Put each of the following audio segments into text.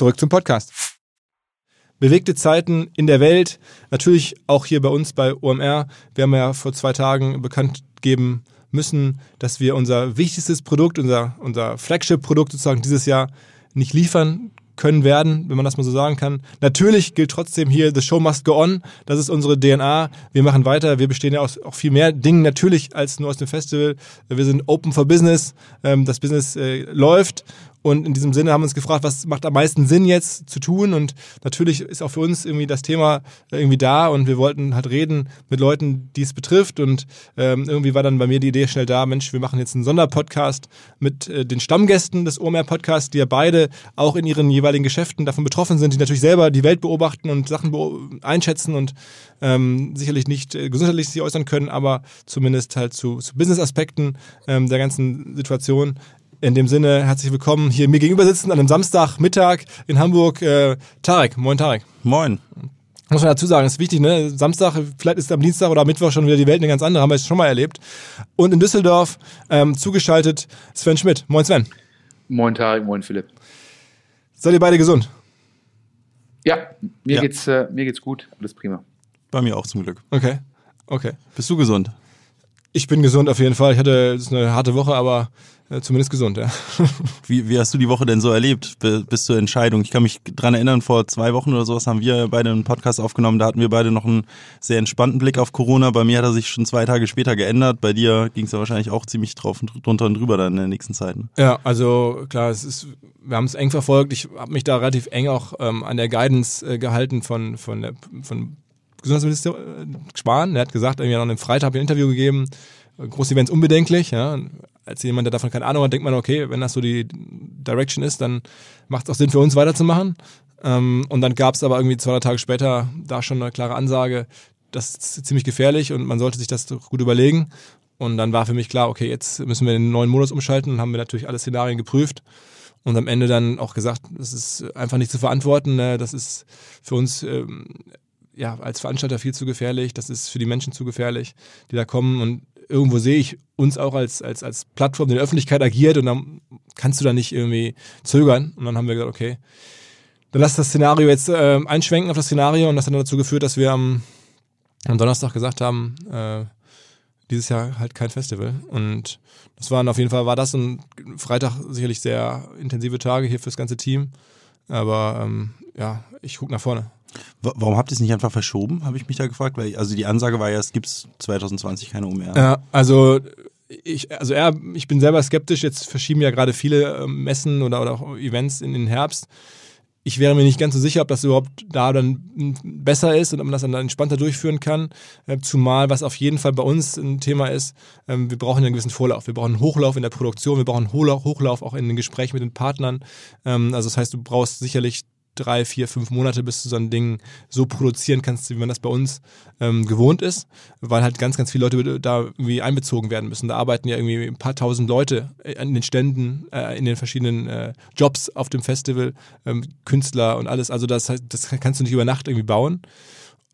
Zurück zum Podcast. Bewegte Zeiten in der Welt, natürlich auch hier bei uns bei OMR. Wir haben ja vor zwei Tagen bekannt geben müssen, dass wir unser wichtigstes Produkt, unser, unser Flagship-Produkt sozusagen dieses Jahr nicht liefern können werden, wenn man das mal so sagen kann. Natürlich gilt trotzdem hier, the show must go on. Das ist unsere DNA. Wir machen weiter. Wir bestehen ja aus auch viel mehr Dingen natürlich als nur aus dem Festival. Wir sind open for business. Ähm, das Business äh, läuft und in diesem Sinne haben wir uns gefragt, was macht am meisten Sinn jetzt zu tun? Und natürlich ist auch für uns irgendwie das Thema irgendwie da und wir wollten halt reden mit Leuten, die es betrifft. Und ähm, irgendwie war dann bei mir die Idee schnell da, Mensch, wir machen jetzt einen Sonderpodcast mit äh, den Stammgästen des OMR Podcasts, die ja beide auch in ihren jeweiligen Geschäften davon betroffen sind, die natürlich selber die Welt beobachten und Sachen einschätzen und ähm, sicherlich nicht äh, gesundheitlich sich äußern können, aber zumindest halt zu, zu Business-Aspekten ähm, der ganzen Situation in dem Sinne, herzlich willkommen hier mir gegenüber sitzen an einem Samstagmittag in Hamburg. Äh, Tarek, moin Tarek. Moin. Muss man dazu sagen, ist wichtig, ne? Samstag, vielleicht ist am Dienstag oder am Mittwoch schon wieder die Welt eine ganz andere, haben wir es schon mal erlebt. Und in Düsseldorf ähm, zugeschaltet Sven Schmidt. Moin Sven. Moin Tarek, moin Philipp. Seid ihr beide gesund? Ja, mir, Ja. Geht's, äh, mir geht's gut, alles prima. Bei mir auch zum Glück. Okay. Okay. Bist du gesund? Ich bin gesund auf jeden Fall. Ich hatte eine harte Woche, aber äh, zumindest gesund, ja. Wie, wie hast du die Woche denn so erlebt bi- bis zur Entscheidung? Ich kann mich dran erinnern, vor zwei Wochen oder sowas haben wir beide einen Podcast aufgenommen. Da hatten wir beide noch einen sehr entspannten Blick auf Corona. Bei mir hat er sich schon zwei Tage später geändert. Bei dir ging es ja wahrscheinlich auch ziemlich drauf und drunter und drüber dann in der nächsten Zeit. Ne? Ja, also klar, es ist, wir haben es eng verfolgt. Ich habe mich da relativ eng auch ähm, an der Guidance äh, gehalten von, von, der, von Gesundheitsminister äh, Spahn. Der hat gesagt, irgendwie an einem Freitag ein Interview gegeben, große Events unbedenklich. Ja. Als jemand, der davon keine Ahnung hat, denkt man, okay, wenn das so die Direction ist, dann macht es auch Sinn für uns weiterzumachen. Ähm, und dann gab es aber irgendwie zwei, drei Tage später da schon eine klare Ansage, das ist ziemlich gefährlich und man sollte sich das gut überlegen. Und dann war für mich klar, okay, jetzt müssen wir den neuen Modus umschalten und haben wir natürlich alle Szenarien geprüft und am Ende dann auch gesagt, das ist einfach nicht zu verantworten. ne, Das ist für uns ähm, ja als Veranstalter viel zu gefährlich. Das ist für die Menschen zu gefährlich, die da kommen. Und irgendwo sehe ich uns auch als als als Plattform, die in der Öffentlichkeit agiert. Und dann kannst du da nicht irgendwie zögern. Und dann haben wir gesagt, okay, dann lass das Szenario jetzt ähm, einschwenken auf das Szenario. Und das hat dann dazu geführt, dass wir am, am Donnerstag gesagt haben, äh, dieses Jahr halt kein Festival. Und das waren auf jeden Fall, war das ein Freitag sicherlich sehr intensive Tage hier fürs ganze Team. Aber ähm, ja, ich gucke nach vorne. Wa- Warum habt ihr es nicht einfach verschoben, habe ich mich da gefragt. Weil, also die Ansage war ja, es gibt 2020 keine OMR. Ja, also ich, also er, ich bin selber skeptisch. Jetzt verschieben ja gerade viele ähm, Messen oder, oder auch Events in den Herbst. Ich wäre mir nicht ganz so sicher, ob das überhaupt da dann besser ist und ob man das dann entspannter durchführen kann. Äh, Zumal, was auf jeden Fall bei uns ein Thema ist, ähm, wir brauchen einen gewissen Vorlauf. Wir brauchen einen Hochlauf in der Produktion, wir brauchen einen Hochlauf auch in den Gesprächen mit den Partnern. Ähm, Also das heißt, du brauchst sicherlich drei, vier, fünf Monate, bis du so ein Ding so produzieren kannst, wie man das bei uns ähm, gewohnt ist, weil halt ganz, ganz viele Leute da irgendwie einbezogen werden müssen. Da arbeiten ja irgendwie ein paar tausend Leute an den Ständen, äh, in den verschiedenen äh, Jobs auf dem Festival, ähm, Künstler und alles. Also das, das kannst du nicht über Nacht irgendwie bauen.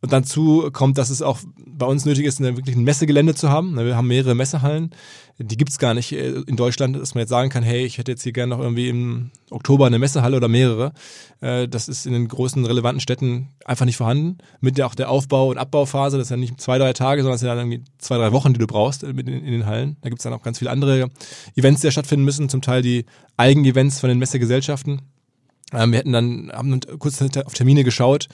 Und dazu kommt, dass es auch bei uns nötig ist, wirklich ein Messegelände zu haben. Wir haben mehrere Messehallen. Die gibt's gar nicht äh, in Deutschland, dass man jetzt sagen kann, hey, ich hätte jetzt hier gerne noch irgendwie im Oktober eine Messehalle oder mehrere. Äh, das ist in den großen relevanten Städten einfach nicht vorhanden. Mit der auch der Aufbau- und Abbauphase, das ist ja nicht zwei, drei Tage, sondern das sind ja irgendwie zwei, drei Wochen, die du brauchst in, in den Hallen. Da gibt's dann auch ganz viele andere Events, die ja stattfinden müssen, zum Teil die Eigenevents von den Messegesellschaften. Ähm, wir hätten dann, haben kurz auf Termine geschaut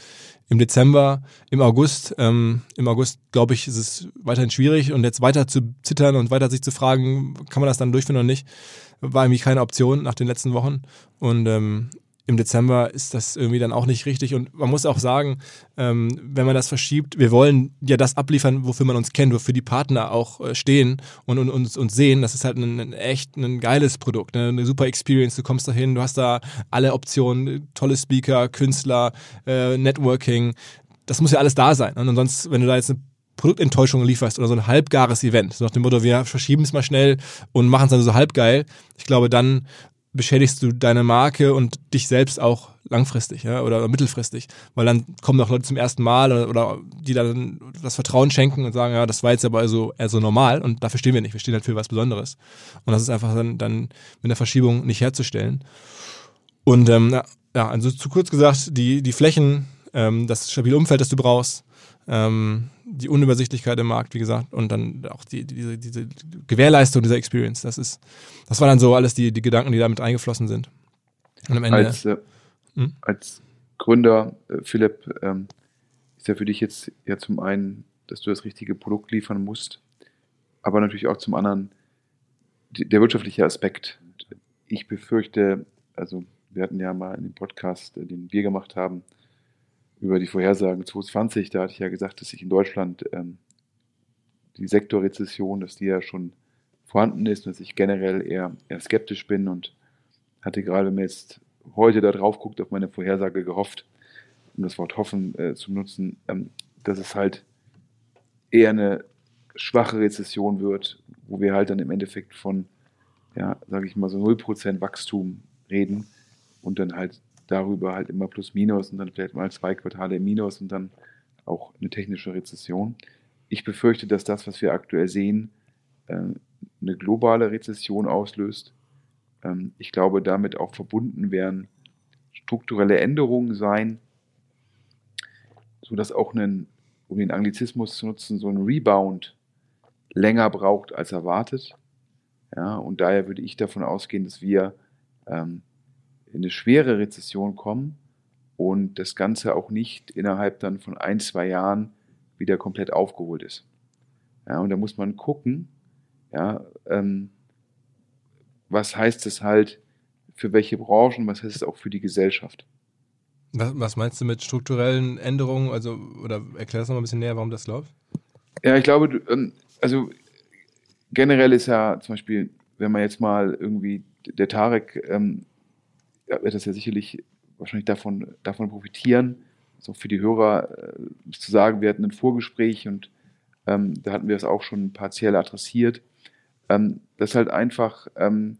im Dezember, im August. Ähm, Im August, glaube ich, ist es weiterhin schwierig und jetzt weiter zu zittern und weiter sich zu fragen, kann man das dann durchführen oder nicht, war irgendwie keine Option nach den letzten Wochen. Und ähm, im Dezember ist das irgendwie dann auch nicht richtig. Und man muss auch sagen, ähm, wenn man das verschiebt, wir wollen ja das abliefern, wofür man uns kennt, wofür die Partner auch äh, stehen und, und, und, und sehen. Das ist halt ein, ein echt ein geiles Produkt, ne? eine super Experience. Du kommst da hin, du hast da alle Optionen, tolle Speaker, Künstler, äh, Networking. Das muss ja alles da sein. Und sonst, wenn du da jetzt eine Produktenttäuschung lieferst oder so ein halbgares Event, so nach dem Motto, wir verschieben es mal schnell und machen es dann so halbgeil, ich glaube, dann beschädigst du deine Marke und dich selbst auch langfristig ja, oder mittelfristig, weil dann kommen auch Leute zum ersten Mal oder, oder die dann das Vertrauen schenken und sagen, ja, das war jetzt aber also eher so normal und dafür stehen wir nicht, wir stehen halt für was Besonderes. Und das ist einfach dann, dann mit der Verschiebung nicht herzustellen. Und ähm, ja, also zu kurz gesagt, die, die Flächen, ähm, das stabile Umfeld, das du brauchst, ähm, die Unübersichtlichkeit im Markt, wie gesagt, und dann auch die, diese, diese Gewährleistung dieser Experience. Das ist, das waren dann so alles die, die Gedanken, die damit eingeflossen sind. Und am Ende. Als, äh, hm? als Gründer, äh, Philipp, ähm, ist ja für dich jetzt ja zum einen, dass du das richtige Produkt liefern musst, aber natürlich auch zum anderen die, der wirtschaftliche Aspekt. Ich befürchte, also wir hatten ja mal in dem Podcast, äh, den wir gemacht haben, über die Vorhersagen 2020, da hatte ich ja gesagt, dass sich in Deutschland ähm, die Sektorrezession, dass die ja schon vorhanden ist dass ich generell eher, eher skeptisch bin und hatte gerade, wenn man jetzt heute da drauf guckt, auf meine Vorhersage gehofft, um das Wort hoffen äh, zu nutzen, ähm, dass es halt eher eine schwache Rezession wird, wo wir halt dann im Endeffekt von, ja, sage ich mal, so 0% Wachstum reden und dann halt darüber halt immer plus minus und dann vielleicht mal zwei Quartale Minus und dann auch eine technische Rezession. Ich befürchte, dass das, was wir aktuell sehen, äh, eine globale Rezession auslöst. Ähm, ich glaube, damit auch verbunden werden strukturelle Änderungen sein, sodass auch ein, um den Anglizismus zu nutzen, so ein Rebound länger braucht als erwartet. Ja, und daher würde ich davon ausgehen, dass wir ähm, in eine schwere Rezession kommen und das Ganze auch nicht innerhalb dann von ein, zwei Jahren wieder komplett aufgeholt ist. Ja, und da muss man gucken, ja, ähm, was heißt es halt für welche Branchen, was heißt es auch für die Gesellschaft. Was, was meinst du mit strukturellen Änderungen? Also, oder erklär das noch mal ein bisschen näher, warum das läuft? Ja, ich glaube, ähm, also generell ist ja zum Beispiel, wenn man jetzt mal irgendwie der Tarek ähm, wird das ja sicherlich wahrscheinlich davon, davon profitieren, so für die Hörer äh, zu sagen, wir hatten ein Vorgespräch und ähm, da hatten wir es auch schon partiell adressiert. Ähm, das ist halt einfach, ähm,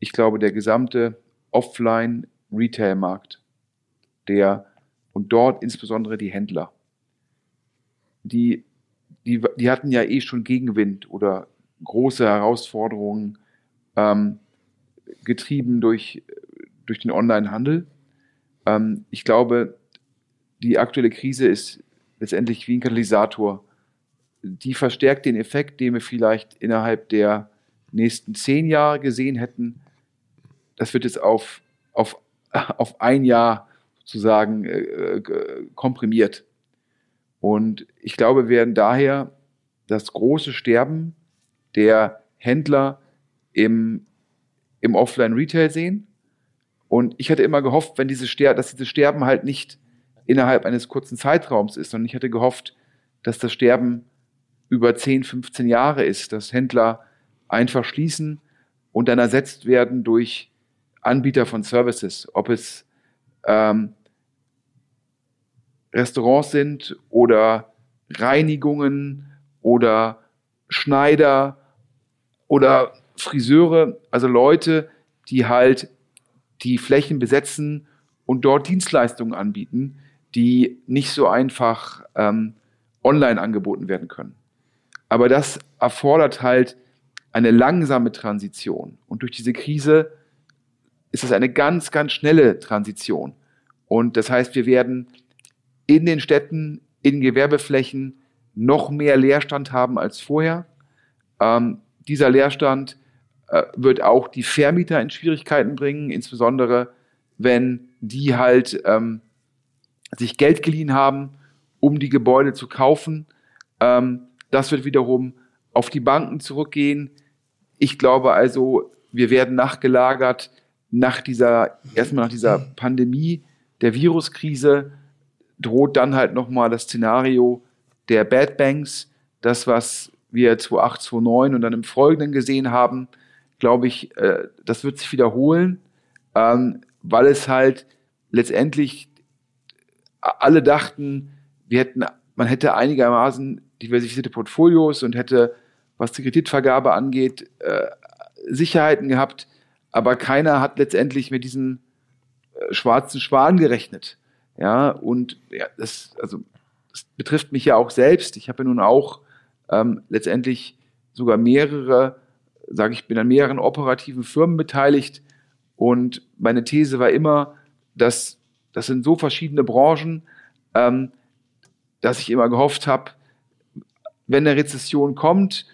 ich glaube, der gesamte Offline-Retail-Markt, der und dort insbesondere die Händler, die, die, die hatten ja eh schon Gegenwind oder große Herausforderungen, ähm, getrieben durch durch den Onlinehandel. Ähm, ich glaube, die aktuelle Krise ist letztendlich wie ein Katalysator. Die verstärkt den Effekt, den wir vielleicht innerhalb der nächsten zehn Jahre gesehen hätten. Das wird jetzt auf, auf, auf ein Jahr sozusagen äh, äh, komprimiert. Und ich glaube, wir werden daher das große Sterben der Händler im, im Offline-Retail sehen. Und ich hatte immer gehofft, wenn diese Ster dass dieses Sterben halt nicht innerhalb eines kurzen Zeitraums ist, sondern ich hatte gehofft, dass das Sterben über 10, 15 Jahre ist, dass Händler einfach schließen und dann ersetzt werden durch Anbieter von Services, ob es ähm, Restaurants sind oder Reinigungen oder Schneider oder Friseure, also Leute, die halt die Flächen besetzen und dort Dienstleistungen anbieten, die nicht so einfach ähm, online angeboten werden können. Aber das erfordert halt eine langsame Transition. Und durch diese Krise ist es eine ganz, ganz schnelle Transition. Und das heißt, wir werden in den Städten, in Gewerbeflächen noch mehr Leerstand haben als vorher. Ähm, dieser Leerstand wird auch die Vermieter in Schwierigkeiten bringen, insbesondere wenn die halt ähm, sich Geld geliehen haben, um die Gebäude zu kaufen. Ähm, das wird wiederum auf die Banken zurückgehen. Ich glaube also, wir werden nachgelagert nach dieser, erstmal nach dieser Pandemie, der Viruskrise, droht dann halt nochmal das Szenario der Bad Banks, das, was wir 2008, 2009 und dann im Folgenden gesehen haben, glaube ich, äh, das wird sich wiederholen, ähm, weil es halt letztendlich alle dachten, wir hätten, man hätte einigermaßen diversifizierte Portfolios und hätte, was die Kreditvergabe angeht, äh, Sicherheiten gehabt, aber keiner hat letztendlich mit diesem äh, schwarzen Schwan gerechnet. Ja, und ja, das, also, das betrifft mich ja auch selbst. Ich habe ja nun auch ähm, letztendlich sogar mehrere, sage ich, bin an mehreren operativen Firmen beteiligt. Und meine These war immer, dass das sind so verschiedene Branchen, ähm, dass ich immer gehofft habe, wenn eine Rezession kommt,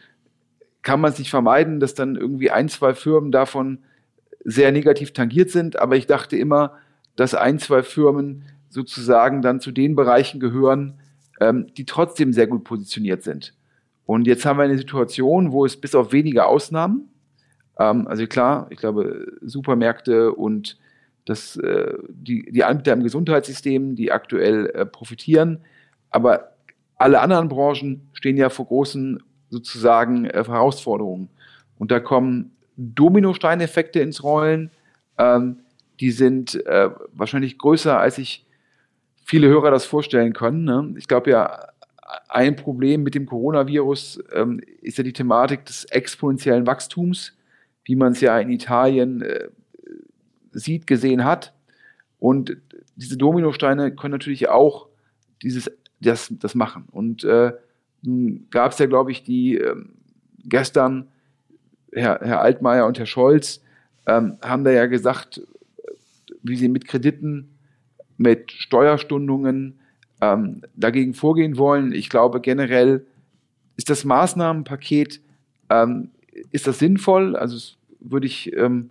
kann man es nicht vermeiden, dass dann irgendwie ein, zwei Firmen davon sehr negativ tangiert sind. Aber ich dachte immer, dass ein, zwei Firmen sozusagen dann zu den Bereichen gehören, ähm, die trotzdem sehr gut positioniert sind. Und jetzt haben wir eine Situation, wo es bis auf wenige Ausnahmen, ähm, also klar, ich glaube, Supermärkte und das, äh, die, die Anbieter im Gesundheitssystem, die aktuell äh, profitieren, aber alle anderen Branchen stehen ja vor großen sozusagen äh, Herausforderungen. Und da kommen Dominosteineffekte ins Rollen. Ähm, die sind äh, wahrscheinlich größer, als sich viele Hörer das vorstellen können. Ne? Ich glaube ja, ein Problem mit dem Coronavirus ähm, ist ja die Thematik des exponentiellen Wachstums, wie man es ja in Italien äh, sieht, gesehen hat. Und diese Dominosteine können natürlich auch dieses, das, das machen. Und äh, nun gab es ja, glaube ich, die äh, gestern, Herr, Herr Altmaier und Herr Scholz, ähm, haben da ja gesagt, wie sie mit Krediten, mit Steuerstundungen ähm, dagegen vorgehen wollen. Ich glaube generell ist das Maßnahmenpaket, ähm, ist das sinnvoll? Also würde ich, ähm,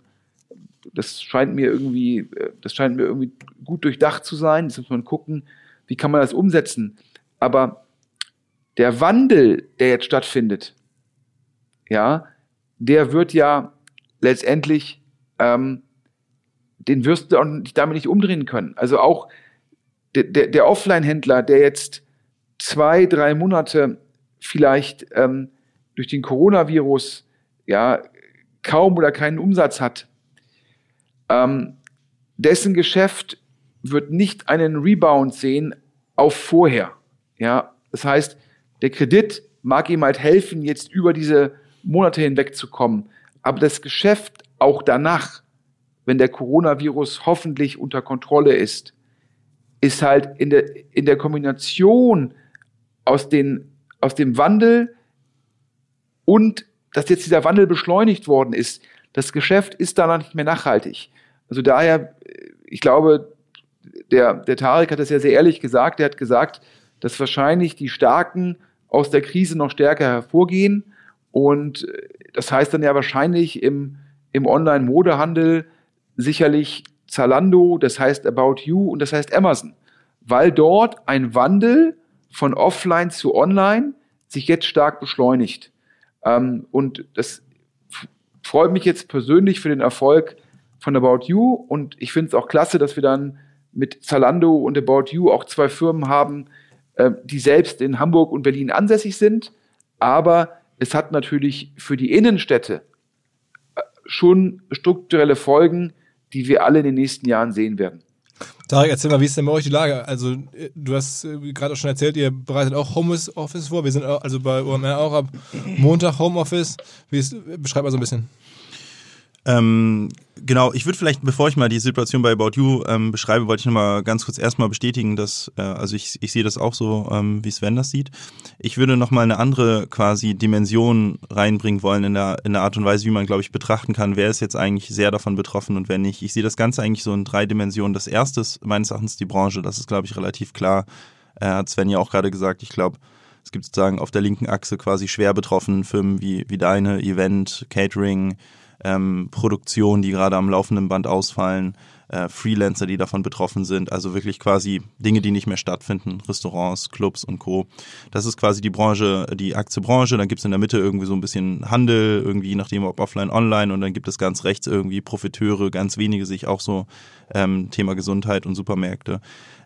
das scheint mir irgendwie, äh, das scheint mir irgendwie gut durchdacht zu sein. Jetzt muss man gucken, wie kann man das umsetzen. Aber der Wandel, der jetzt stattfindet, ja, der wird ja letztendlich, ähm, den wirst du damit nicht umdrehen können. Also auch der, der, der Offline-Händler, der jetzt zwei, drei Monate vielleicht ähm, durch den Coronavirus ja kaum oder keinen Umsatz hat, ähm, dessen Geschäft wird nicht einen Rebound sehen auf vorher. Ja, das heißt, der Kredit mag ihm halt helfen, jetzt über diese Monate hinwegzukommen. Aber das Geschäft auch danach, wenn der Coronavirus hoffentlich unter Kontrolle ist, ist halt in der, in der Kombination aus, den, aus dem Wandel und dass jetzt dieser Wandel beschleunigt worden ist. Das Geschäft ist danach nicht mehr nachhaltig. Also daher, ich glaube, der, der Tarek hat das ja sehr ehrlich gesagt. Er hat gesagt, dass wahrscheinlich die Starken aus der Krise noch stärker hervorgehen. Und das heißt dann ja wahrscheinlich im, im Online-Modehandel sicherlich Zalando, das heißt About You und das heißt Amazon, weil dort ein Wandel von offline zu online sich jetzt stark beschleunigt. Ähm, und das freut mich jetzt persönlich für den Erfolg von About You und ich finde es auch klasse, dass wir dann mit Zalando und About You auch zwei Firmen haben, äh, die selbst in Hamburg und Berlin ansässig sind. Aber es hat natürlich für die Innenstädte äh, schon strukturelle Folgen, die wir alle in den nächsten Jahren sehen werden. Tarek, erzähl mal, wie ist denn bei euch die Lage? Also, äh, du hast äh, gerade auch schon erzählt, ihr bereitet auch Homeoffice vor. Wir sind also bei OMR auch ab Montag Homeoffice. Wie ist, beschreib mal so ein bisschen. Ähm, genau, ich würde vielleicht, bevor ich mal die Situation bei About You ähm, beschreibe, wollte ich nochmal ganz kurz erstmal bestätigen, dass, äh, also ich, ich sehe das auch so, ähm, wie Sven das sieht. Ich würde nochmal eine andere quasi Dimension reinbringen wollen in der, in der Art und Weise, wie man, glaube ich, betrachten kann, wer ist jetzt eigentlich sehr davon betroffen und wer nicht. Ich sehe das Ganze eigentlich so in drei Dimensionen. Das erste ist meines Erachtens die Branche, das ist, glaube ich, relativ klar. Äh, hat Sven ja auch gerade gesagt, ich glaube, es gibt sozusagen auf der linken Achse quasi schwer betroffene Firmen wie, wie deine, Event, Catering, ähm, Produktionen, die gerade am laufenden Band ausfallen, äh, Freelancer, die davon betroffen sind, also wirklich quasi Dinge, die nicht mehr stattfinden, Restaurants, Clubs und Co. Das ist quasi die Branche, die Aktiebranche, dann gibt es in der Mitte irgendwie so ein bisschen Handel, irgendwie je nachdem ob offline, online und dann gibt es ganz rechts irgendwie Profiteure, ganz wenige sich auch so ähm, Thema Gesundheit und Supermärkte.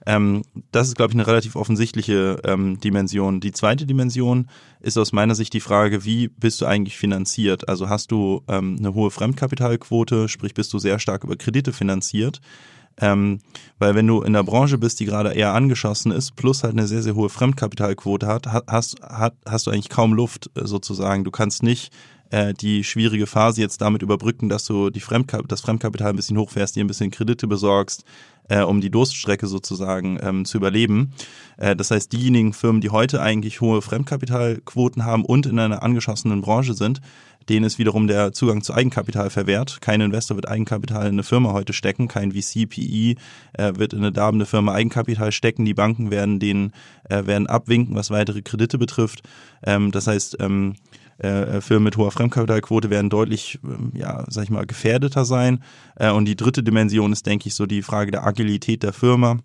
Ähm, das ist, glaube ich, eine relativ offensichtliche ähm, Dimension. Die zweite Dimension ist aus meiner Sicht die Frage, wie bist du eigentlich finanziert? Also hast du ähm, eine hohe Fremdkapitalquote, sprich bist du sehr stark über Kredite finanziert? Ähm, weil wenn du in der Branche bist, die gerade eher angeschossen ist, plus halt eine sehr, sehr hohe Fremdkapitalquote hat, hast, hat, hast du eigentlich kaum Luft äh, sozusagen. Du kannst nicht äh, die schwierige Phase jetzt damit überbrücken, dass du die Fremdkap das Fremdkapital ein bisschen hochfährst, dir ein bisschen Kredite besorgst, äh, um die Durststrecke sozusagen ähm, zu überleben. Äh, das heißt, diejenigen Firmen, die heute eigentlich hohe Fremdkapitalquoten haben und in einer angeschossenen Branche sind, denen ist wiederum der Zugang zu Eigenkapital verwehrt. Kein Investor wird Eigenkapital in eine Firma heute stecken, kein VC, PE äh, wird in eine darbende Firma Eigenkapital stecken. Die Banken werden denen äh, werden abwinken, was weitere Kredite betrifft. Ähm, das heißt, ähm, äh, Firmen mit hoher Fremdkapitalquote werden deutlich, ähm, ja, sag ich mal, gefährdeter sein. Äh, und die dritte Dimension ist, denke ich, so die Frage der Agilität der Firma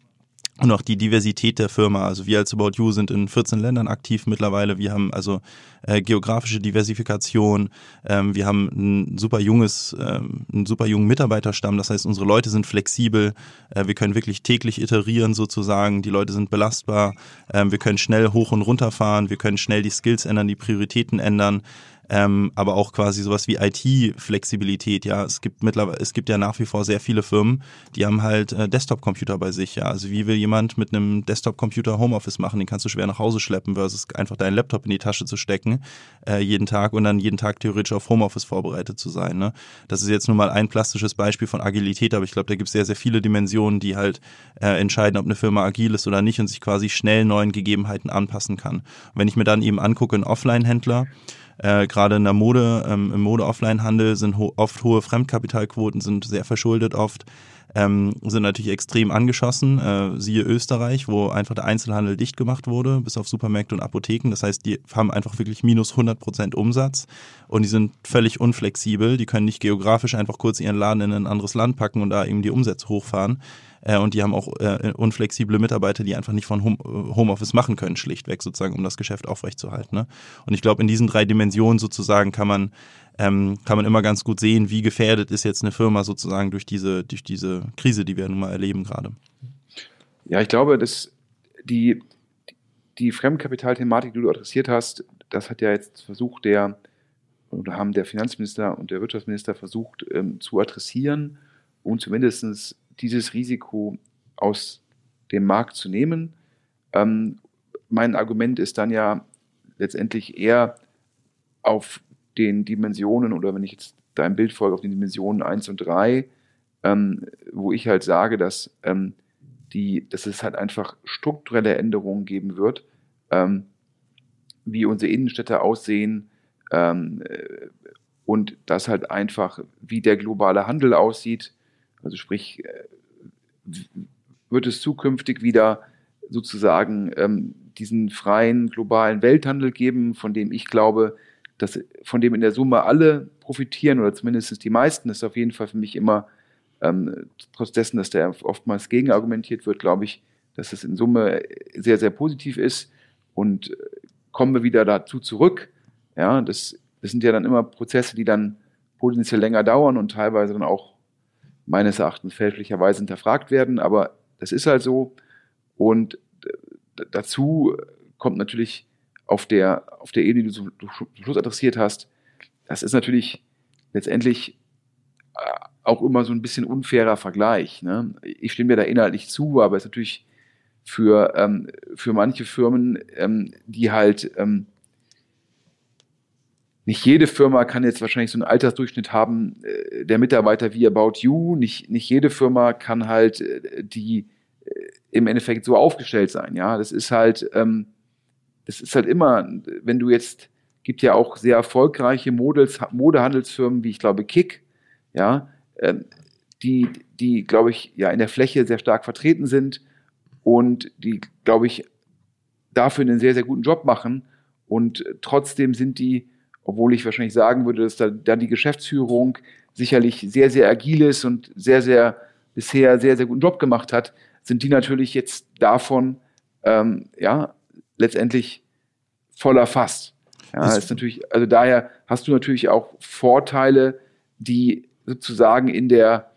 und auch die Diversität der Firma. Also wir als About You sind in 14 Ländern aktiv mittlerweile. Wir haben also äh, geografische Diversifikation. Ähm, wir haben ein super junges, ähm, einen super jungen Mitarbeiterstamm. Das heißt, unsere Leute sind flexibel. Äh, wir können wirklich täglich iterieren sozusagen. Die Leute sind belastbar. Ähm, wir können schnell hoch und runter fahren. Wir können schnell die Skills ändern, die Prioritäten ändern ähm, aber auch quasi sowas wie IT-Flexibilität. Ja, es gibt mittlerweile, es gibt ja nach wie vor sehr viele Firmen, die haben halt äh, Desktop-Computer bei sich. Ja, also wie will jemand mit einem Desktop-Computer Homeoffice machen? Den kannst du schwer nach Hause schleppen versus einfach deinen Laptop in die Tasche zu stecken äh, jeden Tag und dann jeden Tag theoretisch auf Homeoffice vorbereitet zu sein. Ne? Das ist jetzt nur mal ein plastisches Beispiel von Agilität, aber ich glaube, da gibt es sehr, sehr viele Dimensionen, die halt äh, entscheiden, ob eine Firma agil ist oder nicht und sich quasi schnell neuen Gegebenheiten anpassen kann. Und wenn ich mir dann eben angucke, einen Offline-Händler, äh, Gerade in der Mode, ähm, im Mode-Offline-Handel sind ho oft hohe Fremdkapitalquoten, sind sehr verschuldet oft, ähm, sind natürlich extrem angeschossen. Äh, siehe Österreich, wo einfach der Einzelhandel dicht gemacht wurde, bis auf Supermärkte und Apotheken. Das heißt, die haben einfach wirklich minus 100 Prozent Umsatz und die sind völlig unflexibel. Die können nicht geografisch einfach kurz ihren Laden in ein anderes Land packen und da eben die Umsätze hochfahren. Äh, und die haben auch äh, unflexible Mitarbeiter, die einfach nicht von Home, äh, Homeoffice machen können, schlichtweg sozusagen, um das Geschäft aufrechtzuerhalten. Ne? Und ich glaube, in diesen drei Dimensionen sozusagen kann man ähm, kann man immer ganz gut sehen, wie gefährdet ist jetzt eine Firma sozusagen durch diese, durch diese Krise, die wir nun mal erleben gerade. Ja, ich glaube, dass die, die Fremdkapitalthematik, die du adressiert hast, das hat ja jetzt versucht, der oder haben der Finanzminister und der Wirtschaftsminister versucht ähm, zu adressieren und zumindest dieses Risiko aus dem Markt zu nehmen. Ähm, mein Argument ist dann ja letztendlich eher auf den Dimensionen oder wenn ich jetzt dein Bild folge, auf den Dimensionen 1 und 3, ähm, wo ich halt sage, dass, ähm, die, dass es halt einfach strukturelle Änderungen geben wird, ähm, wie unsere Innenstädte aussehen ähm, äh, und dass halt einfach, wie der globale Handel aussieht, also sprich, äh, wird es zukünftig wieder sozusagen ähm, diesen freien globalen Welthandel geben, von dem ich glaube, dass von dem in der Summe alle profitieren oder zumindest die meisten, ist auf jeden Fall für mich immer, ähm, trotz dessen, dass der oftmals gegenargumentiert wird, glaube ich, dass es in Summe sehr, sehr positiv ist. Und äh, kommen wir wieder dazu zurück. Ja, das, das sind ja dann immer Prozesse, die dann potenziell länger dauern und teilweise dann auch meines Erachtens fälschlicherweise hinterfragt werden. Aber das ist halt so. Und dazu kommt natürlich auf der, auf der Ebene, die du zum Schluss adressiert hast, das ist natürlich letztendlich äh, auch immer so ein bisschen unfairer Vergleich. Ne? Ich stimme mir da inhaltlich zu, aber es ist natürlich für, ähm, für manche Firmen, ähm, die halt ähm, nicht jede Firma kann jetzt wahrscheinlich so einen Altersdurchschnitt haben, äh, der Mitarbeiter wie About You. Nicht, nicht jede Firma kann halt äh, die äh, im Endeffekt so aufgestellt sein. Ja, das ist halt, ähm, das ist halt immer, wenn du jetzt, gibt ja auch sehr erfolgreiche Models, Modehandelsfirmen, wie ich glaube Kick, ja, äh, die, die, glaube ich, ja in der Fläche sehr stark vertreten sind und die, glaube ich, dafür einen sehr, sehr guten Job machen. Und trotzdem sind die obwohl ich wahrscheinlich sagen würde, dass da, da die Geschäftsführung sicherlich sehr, sehr agil ist und sehr, sehr bisher sehr, sehr guten Job gemacht hat, sind die natürlich jetzt davon ähm, ja letztendlich voller Fass. Ja, ist natürlich, also daher hast du natürlich auch Vorteile, die sozusagen in der,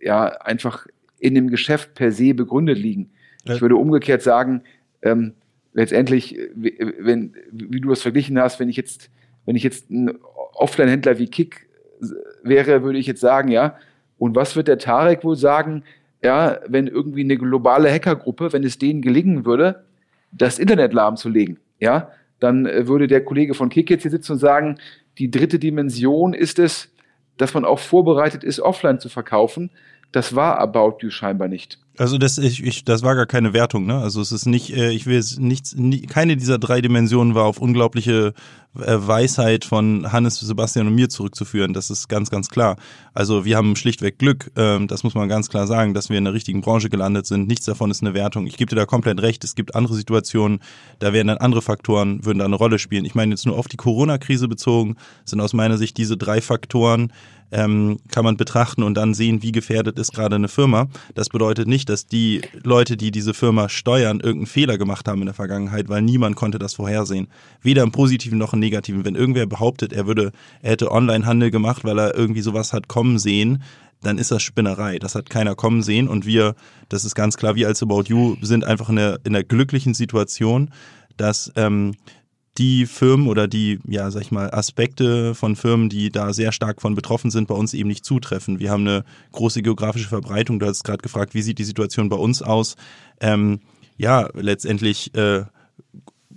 ja, einfach in dem Geschäft per se begründet liegen. Ja. Ich würde umgekehrt sagen, ähm, letztendlich, wenn, wie du es verglichen hast, wenn ich jetzt wenn ich jetzt ein Offline-Händler wie Kick wäre, würde ich jetzt sagen, ja, und was wird der Tarek wohl sagen, ja, wenn irgendwie eine globale Hackergruppe, wenn es denen gelingen würde, das Internet lahmzulegen, ja, dann äh, würde der Kollege von Kick jetzt hier sitzen und sagen, die dritte Dimension ist es, dass man auch vorbereitet ist, offline zu verkaufen. Das war About You scheinbar nicht. Also das, ich, ich, das war gar keine Wertung, ne? Also es ist nicht, äh, ich will es nichts, nie, keine dieser drei Dimensionen war auf unglaubliche äh, Weisheit von Hannes, Sebastian und mir zurückzuführen. Das ist ganz, ganz klar. Also wir haben schlichtweg Glück, ähm, das muss man ganz klar sagen, dass wir in der richtigen Branche gelandet sind. Nichts davon ist eine Wertung. Ich gebe dir da komplett recht. Es gibt andere Situationen, da werden dann andere Faktoren, würden da eine Rolle spielen. Ich meine jetzt nur auf die Corona-Krise bezogen, sind aus meiner Sicht diese drei Faktoren, ähm, kann man betrachten und dann sehen, wie gefährdet ist gerade eine Firma. Das bedeutet nicht, dass die Leute, die diese Firma steuern, irgendeinen Fehler gemacht haben in der Vergangenheit, weil niemand konnte das vorhersehen. Weder im Positiven noch im Negativen. Wenn irgendwer behauptet, er würde, er hätte Online-Handel gemacht, weil er irgendwie sowas hat kommen sehen, dann ist das Spinnerei. Das hat keiner kommen sehen und wir, das ist ganz klar, wir als About You sind einfach in der, in der glücklichen Situation, dass ähm, die Firmen oder die, ja, sag ich mal, Aspekte von Firmen, die da sehr stark von betroffen sind, bei uns eben nicht zutreffen. Wir haben eine große geografische Verbreitung. Du hast gerade gefragt, wie sieht die Situation bei uns aus? Ähm, ja, letztendlich äh,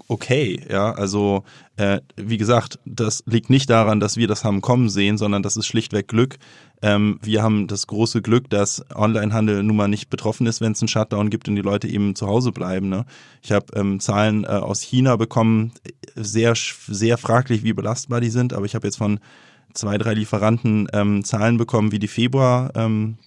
okay, ja, also äh, wie gesagt, das liegt nicht daran, dass wir das haben kommen sehen, sondern das ist schlichtweg Glück. Ähm, wir haben das große Glück, dass Onlinehandel nun mal nicht betroffen ist, wenn es einen Shutdown gibt und die Leute eben zu Hause bleiben. Ne? Ich habe ähm, Zahlen äh, aus China bekommen, sehr, sehr fraglich, wie belastbar die sind, aber ich habe jetzt von zwei, drei Lieferanten ähm, Zahlen bekommen, wie die Februar ähm,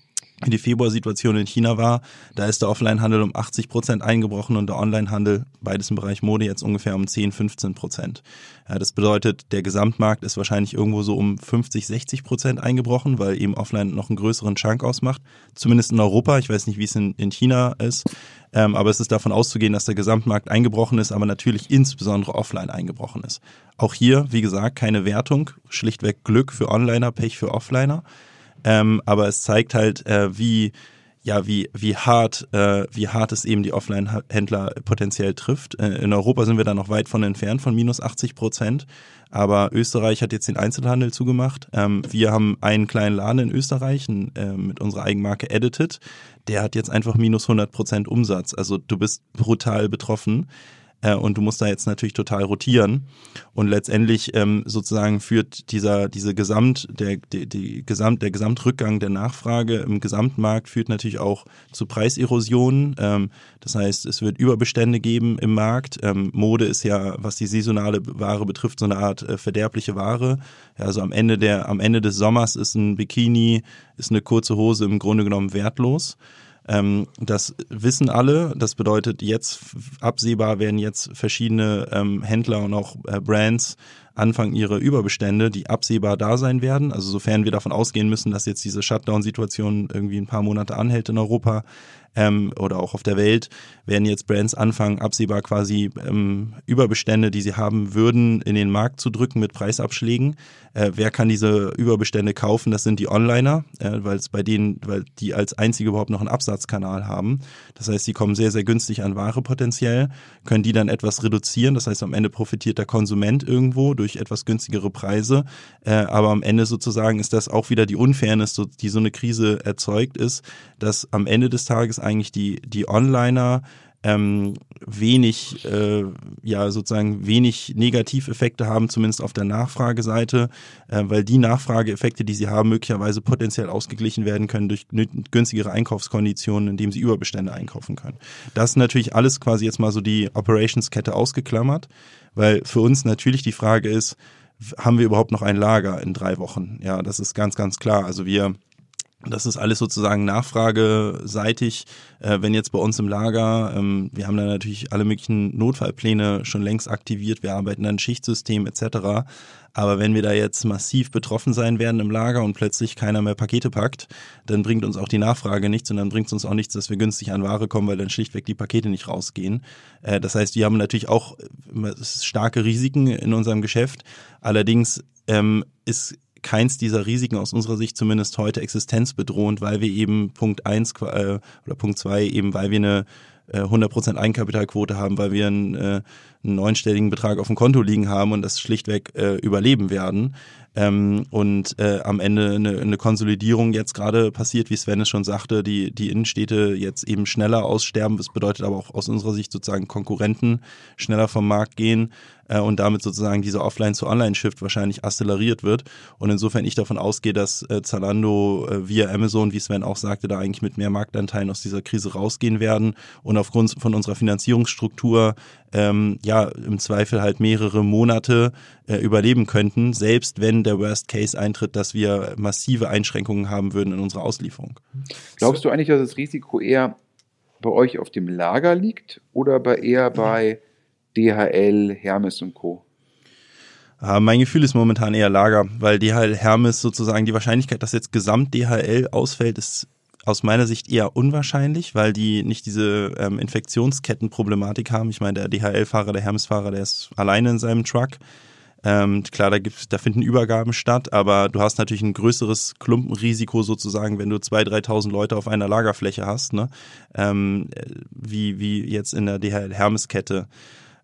wie die Februarsituation in China war. Da ist der Offline-Handel um 80 Prozent eingebrochen und der Online-Handel, beides im Bereich Mode, jetzt ungefähr um 10, 15 Prozent. Ja, das bedeutet, der Gesamtmarkt ist wahrscheinlich irgendwo so um 50, 60 Prozent eingebrochen, weil eben Offline noch einen größeren Chunk ausmacht. Zumindest in Europa. Ich weiß nicht, wie es in, in China ist. Ähm, aber es ist davon auszugehen, dass der Gesamtmarkt eingebrochen ist, aber natürlich insbesondere offline eingebrochen ist. Auch hier, wie gesagt, keine Wertung, schlichtweg Glück für Onliner, Pech für Offliner. Ähm, aber es zeigt halt, äh, wie ja, wie, wie hart, äh, wie hart es eben die Offline-Händler potenziell trifft. Äh, in Europa sind wir da noch weit von entfernt, von minus 80 Prozent. Aber Österreich hat jetzt den Einzelhandel zugemacht. Ähm, wir haben einen kleinen Laden in Österreich äh, mit unserer Eigenmarke Edited. Der hat jetzt einfach minus 100 Prozent Umsatz. Also du bist brutal betroffen äh, und du musst da jetzt natürlich total rotieren. Und letztendlich ähm, sozusagen führt dieser, diese Gesamt, der, die, die Gesamt, der Gesamtrückgang der Nachfrage im Gesamtmarkt führt natürlich auch zu Preiserosionen. Ähm, das heißt, es wird Überbestände geben im Markt. Ähm, Mode ist ja, was die saisonale Ware betrifft, so eine Art äh, verderbliche Ware. Also am Ende der, am Ende des Sommers ist ein Bikini, ist eine kurze Hose im Grunde genommen wertlos. Ähm, das wissen alle. Das bedeutet, jetzt absehbar werden jetzt verschiedene ähm, Händler und auch äh, Brands anfangen ihre Überbestände, die absehbar da sein werden. Also sofern wir davon ausgehen müssen, dass jetzt diese Shutdown-Situation irgendwie ein paar Monate anhält in Europa, ähm, oder auch auf der Welt, werden jetzt Brands anfangen, absehbar quasi ähm, Überbestände, die sie haben würden, in den Markt zu drücken mit Preisabschlägen. Äh, wer kann diese Überbestände kaufen? Das sind die Onliner, äh, weil es bei denen, weil die als einzige überhaupt noch einen Absatzkanal haben. Das heißt, sie kommen sehr, sehr günstig an Ware potenziell, können die dann etwas reduzieren. Das heißt, am Ende profitiert der Konsument irgendwo durch etwas günstigere Preise. Äh, aber am Ende sozusagen ist das auch wieder die Unfairness, die so eine Krise erzeugt ist, dass am Ende des Tages eigentlich die, die Onliner ähm, wenig, äh, ja sozusagen wenig Negativeffekte haben, zumindest auf der Nachfrageseite, äh, weil die Nachfrageeffekte, die sie haben, möglicherweise potenziell ausgeglichen werden können durch günstigere Einkaufskonditionen, indem sie Überbestände einkaufen können. Das ist natürlich alles quasi jetzt mal so die Operationskette ausgeklammert, weil für uns natürlich die Frage ist, haben wir überhaupt noch ein Lager in drei Wochen? Ja, das ist ganz, ganz klar. Also wir das ist alles sozusagen nachfrageseitig. Äh, wenn jetzt bei uns im Lager, ähm, wir haben da natürlich alle möglichen Notfallpläne schon längst aktiviert, wir arbeiten an Schichtsystem etc. Aber wenn wir da jetzt massiv betroffen sein werden im Lager und plötzlich keiner mehr Pakete packt, dann bringt uns auch die Nachfrage nichts und dann bringt es uns auch nichts, dass wir günstig an Ware kommen, weil dann schlichtweg die Pakete nicht rausgehen. Äh, das heißt, wir haben natürlich auch äh, starke Risiken in unserem Geschäft. Allerdings ähm, ist keins dieser Risiken aus unserer Sicht zumindest heute existenzbedrohend, weil wir eben Punkt eins äh, oder Punkt zwei eben, weil wir eine äh, 100% Eigenkapitalquote haben, weil wir einen, äh, einen neunstelligen Betrag auf dem Konto liegen haben und das schlichtweg äh, überleben werden. Ähm, und äh, am Ende eine, eine Konsolidierung jetzt gerade passiert, wie Sven es schon sagte, die, die Innenstädte jetzt eben schneller aussterben. Das bedeutet aber auch aus unserer Sicht sozusagen Konkurrenten schneller vom Markt gehen äh, und damit sozusagen dieser Offline-zu-Online-Shift wahrscheinlich acceleriert wird. Und insofern ich davon ausgehe, dass äh, Zalando äh, via Amazon, wie Sven auch sagte, da eigentlich mit mehr Marktanteilen aus dieser Krise rausgehen werden und aufgrund von unserer Finanzierungsstruktur ähm, ja im Zweifel halt mehrere Monate äh, überleben könnten, selbst wenn der Worst Case eintritt, dass wir massive Einschränkungen haben würden in unserer Auslieferung. Glaubst du eigentlich, dass das Risiko eher bei euch auf dem Lager liegt oder bei eher bei DHL, Hermes und Co.? Uh, mein Gefühl ist momentan eher Lager, weil DHL Hermes sozusagen die Wahrscheinlichkeit, dass jetzt gesamt DHL ausfällt, ist aus meiner Sicht eher unwahrscheinlich, weil die nicht diese ähm, Infektionskettenproblematik haben. Ich meine, der DHL-Fahrer, der Hermes-Fahrer, der ist alleine in seinem Truck. Ähm, klar, da, gibt, da finden Übergaben statt, aber du hast natürlich ein größeres Klumpenrisiko sozusagen, wenn du 2.000, 3.000 Leute auf einer Lagerfläche hast, ne? ähm, wie, wie jetzt in der DHL-Hermes-Kette.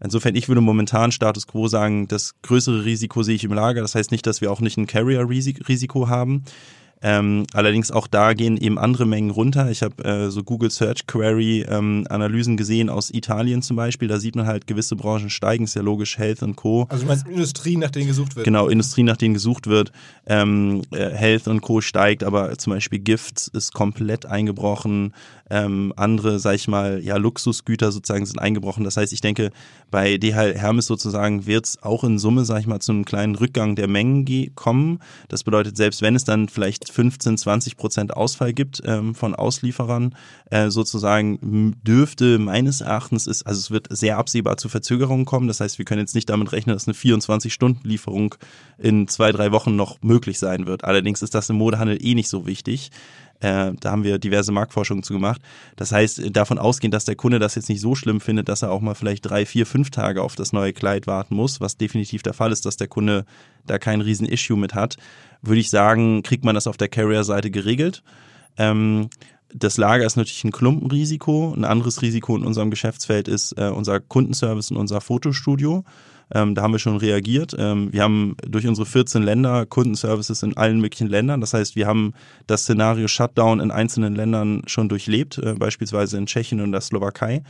Insofern, ich würde momentan Status Quo sagen, das größere Risiko sehe ich im Lager. Das heißt nicht, dass wir auch nicht ein Carrier-Risiko haben. Ähm, allerdings auch da gehen eben andere Mengen runter. Ich habe äh, so Google Search Query ähm, Analysen gesehen aus Italien zum Beispiel. Da sieht man halt gewisse Branchen steigen, ist ja logisch, Health und Co. Also du meinst Industrie, nach denen gesucht wird? Genau, Industrie, nach denen gesucht wird. Ähm, äh, Health und Co. steigt, aber zum Beispiel Gifts ist komplett eingebrochen. Ähm, andere, sag ich mal, ja, Luxusgüter sozusagen sind eingebrochen. Das heißt, ich denke, bei DHL Hermes sozusagen wird es auch in Summe, sag ich mal, zu einem kleinen Rückgang der Mengen kommen. Das bedeutet, selbst wenn es dann vielleicht 15, 20 Prozent Ausfall gibt ähm, von Auslieferern, äh, sozusagen dürfte meines Erachtens ist, also es wird sehr absehbar zu Verzögerungen kommen. Das heißt, wir können jetzt nicht damit rechnen, dass eine 24-Stunden-Lieferung in zwei, drei Wochen noch möglich sein wird. Allerdings ist das im Modehandel eh nicht so wichtig. Äh, da haben wir diverse Marktforschungen zu gemacht. Das heißt, davon ausgehend, dass der Kunde das jetzt nicht so schlimm findet, dass er auch mal vielleicht drei, vier, fünf Tage auf das neue Kleid warten muss, was definitiv der Fall ist, dass der Kunde da kein riesen Issue mit hat, würde ich sagen, kriegt man das auf der Carrier-Seite geregelt. Ähm, das Lager ist natürlich ein Klumpenrisiko. Ein anderes Risiko in unserem Geschäftsfeld ist äh, unser Kundenservice und unser Fotostudio. Ähm, da haben wir schon reagiert. Ähm, wir haben durch unsere 14 Länder Kundenservices in allen möglichen Ländern. Das heißt, wir haben das Szenario Shutdown in einzelnen Ländern schon durchlebt, äh, beispielsweise in Tschechien und der Slowakei,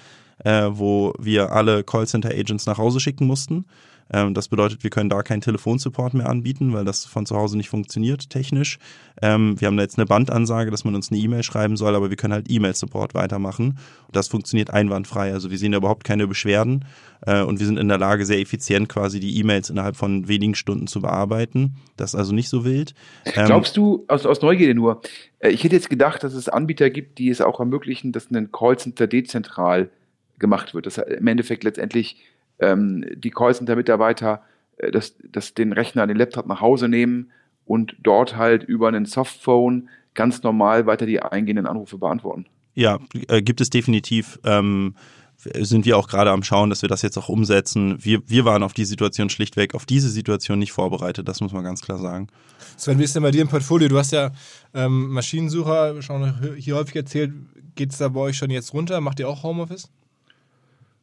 äh, wo wir alle Callcenter-Agents nach Hause schicken mussten. Ähm, das bedeutet, wir können da keinen Telefonsupport mehr anbieten, weil das von zu Hause nicht funktioniert technisch. Ähm, wir haben da jetzt eine Bandansage, dass man uns eine E-Mail schreiben soll, aber wir können halt E-Mail-Support weitermachen. Und das funktioniert einwandfrei. Also wir sehen da überhaupt keine Beschwerden äh, und wir sind in der Lage, sehr effizient quasi die E-Mails innerhalb von wenigen Stunden zu bearbeiten. Das ist also nicht so wild. Ähm, Glaubst du, aus, aus Neugierde nur, äh, ich hätte jetzt gedacht, dass es Anbieter gibt, die es auch ermöglichen, dass ein Callcenter dezentral gemacht wird. Das im Endeffekt letztendlich ähm, die Callcenter-Mitarbeiter äh, das, das den Rechner, den Laptop nach Hause nehmen und dort halt über einen Softphone ganz normal weiter die eingehenden Anrufe beantworten. Ja, äh, gibt es definitiv. Ähm, sind wir auch gerade am Schauen, dass wir das jetzt auch umsetzen. Wir, wir waren auf die Situation schlichtweg, auf diese Situation nicht vorbereitet, das muss man ganz klar sagen. Sven, wie ist denn bei dir im Portfolio? Du hast ja ähm, Maschinensucher schon hier häufig erzählt. Geht es da bei euch schon jetzt runter? Macht ihr auch Homeoffice?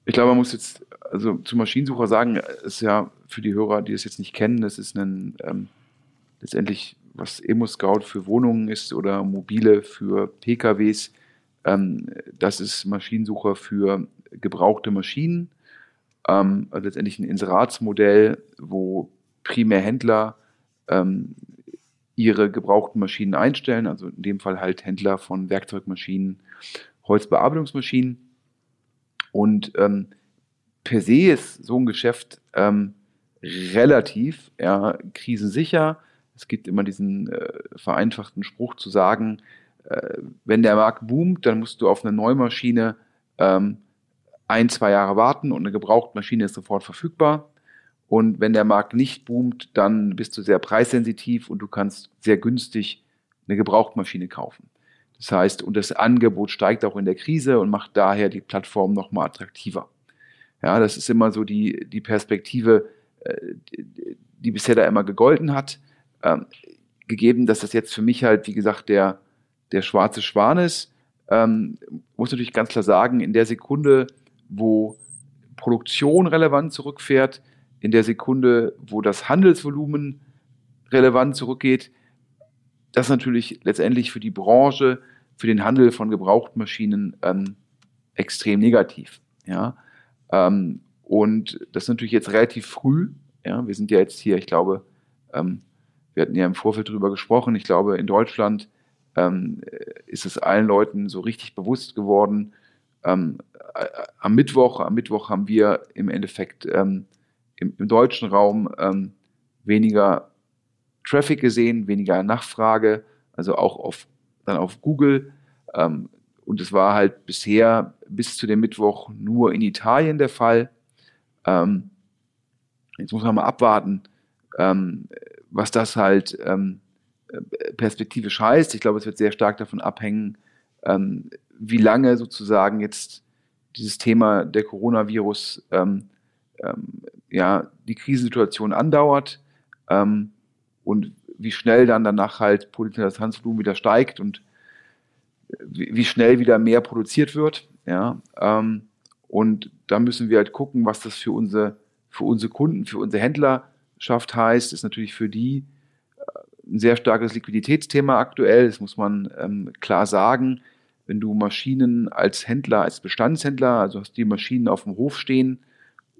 Ich glaube, man muss jetzt also zu Maschinensucher sagen, ist ja für die Hörer, die es jetzt nicht kennen, das ist ein ähm, letztendlich, was Emo-Scout für Wohnungen ist oder mobile für PKWs. Ähm, das ist Maschinensucher für gebrauchte Maschinen. Ähm, also letztendlich ein Inseratsmodell, wo primär Händler ähm, ihre gebrauchten Maschinen einstellen, also in dem Fall halt Händler von Werkzeugmaschinen, Holzbearbeitungsmaschinen. Und ähm, per se ist so ein Geschäft ähm, relativ ja, krisensicher. Es gibt immer diesen äh, vereinfachten Spruch zu sagen, äh, wenn der Markt boomt, dann musst du auf eine Neumaschine ähm, ein, zwei Jahre warten und eine Gebrauchtmaschine ist sofort verfügbar. Und wenn der Markt nicht boomt, dann bist du sehr preissensitiv und du kannst sehr günstig eine Gebrauchtmaschine kaufen. Das heißt, und das Angebot steigt auch in der Krise und macht daher die Plattform nochmal attraktiver. Ja, das ist immer so die, die Perspektive, äh, die bisher da immer gegolten hat. Ähm, gegeben, dass das jetzt für mich halt, wie gesagt, der, der schwarze Schwan ist, ähm, muss natürlich ganz klar sagen, in der Sekunde, wo Produktion relevant zurückfährt, in der Sekunde, wo das Handelsvolumen relevant zurückgeht, das natürlich letztendlich für die Branche, für den Handel von Gebrauchtmaschinen ähm, extrem negativ. Ja? Ähm, und das ist natürlich jetzt relativ früh. Ja? Wir sind ja jetzt hier, ich glaube, ähm, wir hatten ja im Vorfeld darüber gesprochen. Ich glaube, in Deutschland ähm, ist es allen Leuten so richtig bewusst geworden, ähm, am Mittwoch, am Mittwoch haben wir im Endeffekt ähm, im, im, deutschen Raum ähm, weniger Traffic gesehen, weniger Nachfrage, also auch auf, dann auf Google. Ähm, und es war halt bisher bis zu dem Mittwoch nur in Italien der Fall. Ähm, jetzt muss man mal abwarten, ähm, was das halt ähm, perspektivisch heißt. Ich glaube, es wird sehr stark davon abhängen, wie lange sozusagen jetzt dieses Thema der Coronavirus ähm, ähm, ja, die Krisensituation andauert ähm, und wie schnell dann danach halt potenzielles Handelsvolumen wieder steigt und wie, schnell wieder mehr produziert wird. Ja, ähm, und da müssen wir halt gucken, was das für unsere, für unsere Kunden, für unsere Händlerschaft heißt. Ist natürlich für die äh, ein sehr starkes Liquiditätsthema aktuell, das muss man ähm, klar sagen wenn du Maschinen als Händler, als Bestandshändler, also hast die Maschinen auf dem Hof stehen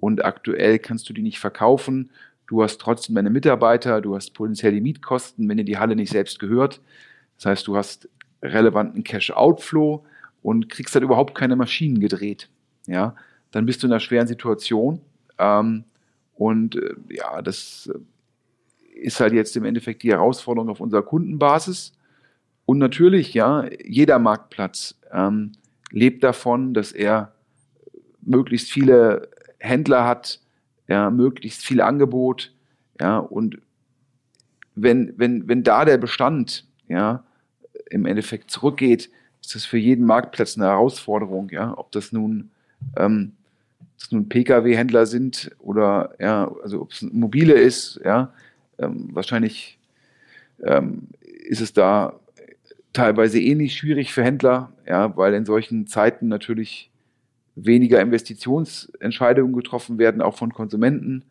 und aktuell kannst du die nicht verkaufen, du hast trotzdem deine Mitarbeiter, du hast potenziell die Mietkosten, wenn dir die Halle nicht selbst gehört. Das heißt, du hast relevanten Cash-Outflow und kriegst dann überhaupt keine Maschinen gedreht. Ja, dann bist du in einer schweren Situation. Ähm, und äh, ja, das äh, ist halt jetzt im Endeffekt die Herausforderung auf unserer Kundenbasis. Und natürlich, ja, jeder Marktplatz ähm, lebt davon, dass er möglichst viele Händler hat, ja, möglichst viel Angebot, ja, und wenn, wenn, wenn da der Bestand, ja, im Endeffekt zurückgeht, ist das für jeden Marktplatz eine Herausforderung, ja, ob das nun, ähm, nun Pkw-Händler sind oder, ja, also ob es mobile ist, ja, ähm, wahrscheinlich ähm, ist es da teilweise ähnlich eh schwierig für Händler, ja, weil in solchen Zeiten natürlich weniger Investitionsentscheidungen getroffen werden, auch von Konsumenten.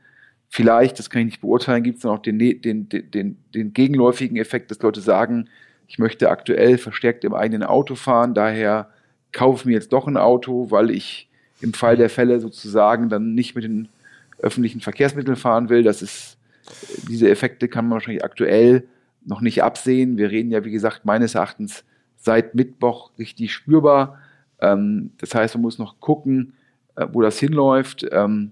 Vielleicht, das kann ich nicht beurteilen, gibt es dann auch den, den, den, den gegenläufigen Effekt, dass Leute sagen, ich möchte aktuell verstärkt im eigenen Auto fahren, daher kaufe ich mir jetzt doch ein Auto, weil ich im Fall der Fälle sozusagen dann nicht mit den öffentlichen Verkehrsmitteln fahren will. Das ist, diese Effekte kann man wahrscheinlich aktuell noch nicht absehen. Wir reden ja, wie gesagt, meines Erachtens seit Mittwoch richtig spürbar. Ähm, das heißt, man muss noch gucken, äh, wo das hinläuft. Ähm,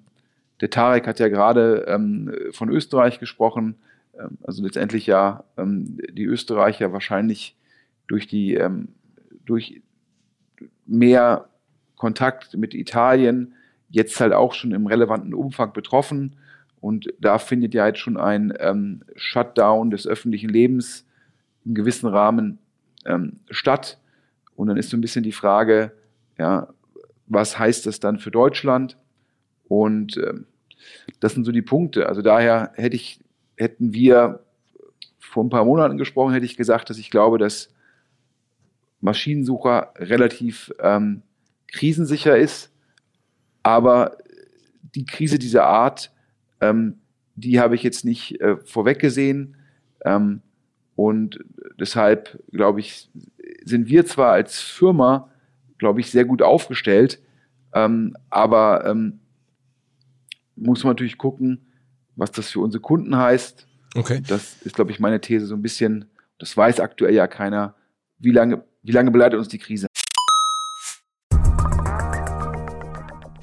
der Tarek hat ja gerade ähm, von Österreich gesprochen. Ähm, also letztendlich ja ähm, die Österreicher wahrscheinlich durch die ähm, durch mehr Kontakt mit Italien jetzt halt auch schon im relevanten Umfang betroffen. Und da findet ja jetzt schon ein ähm, Shutdown des öffentlichen Lebens im gewissen Rahmen ähm, statt. Und dann ist so ein bisschen die Frage, ja, was heißt das dann für Deutschland? Und äh, das sind so die Punkte. Also daher hätte ich, hätten wir vor ein paar Monaten gesprochen, hätte ich gesagt, dass ich glaube, dass Maschinensucher relativ ähm, krisensicher ist. Aber die Krise dieser Art, ähm, die habe ich jetzt nicht äh, vorweg gesehen. Ähm, und deshalb, glaube ich, sind wir zwar als Firma, glaube ich, sehr gut aufgestellt, ähm, aber ähm, muss man natürlich gucken, was das für unsere Kunden heißt. Okay. Das ist, glaube ich, meine These so ein bisschen, das weiß aktuell ja keiner, wie lange, wie lange begleitet uns die Krise.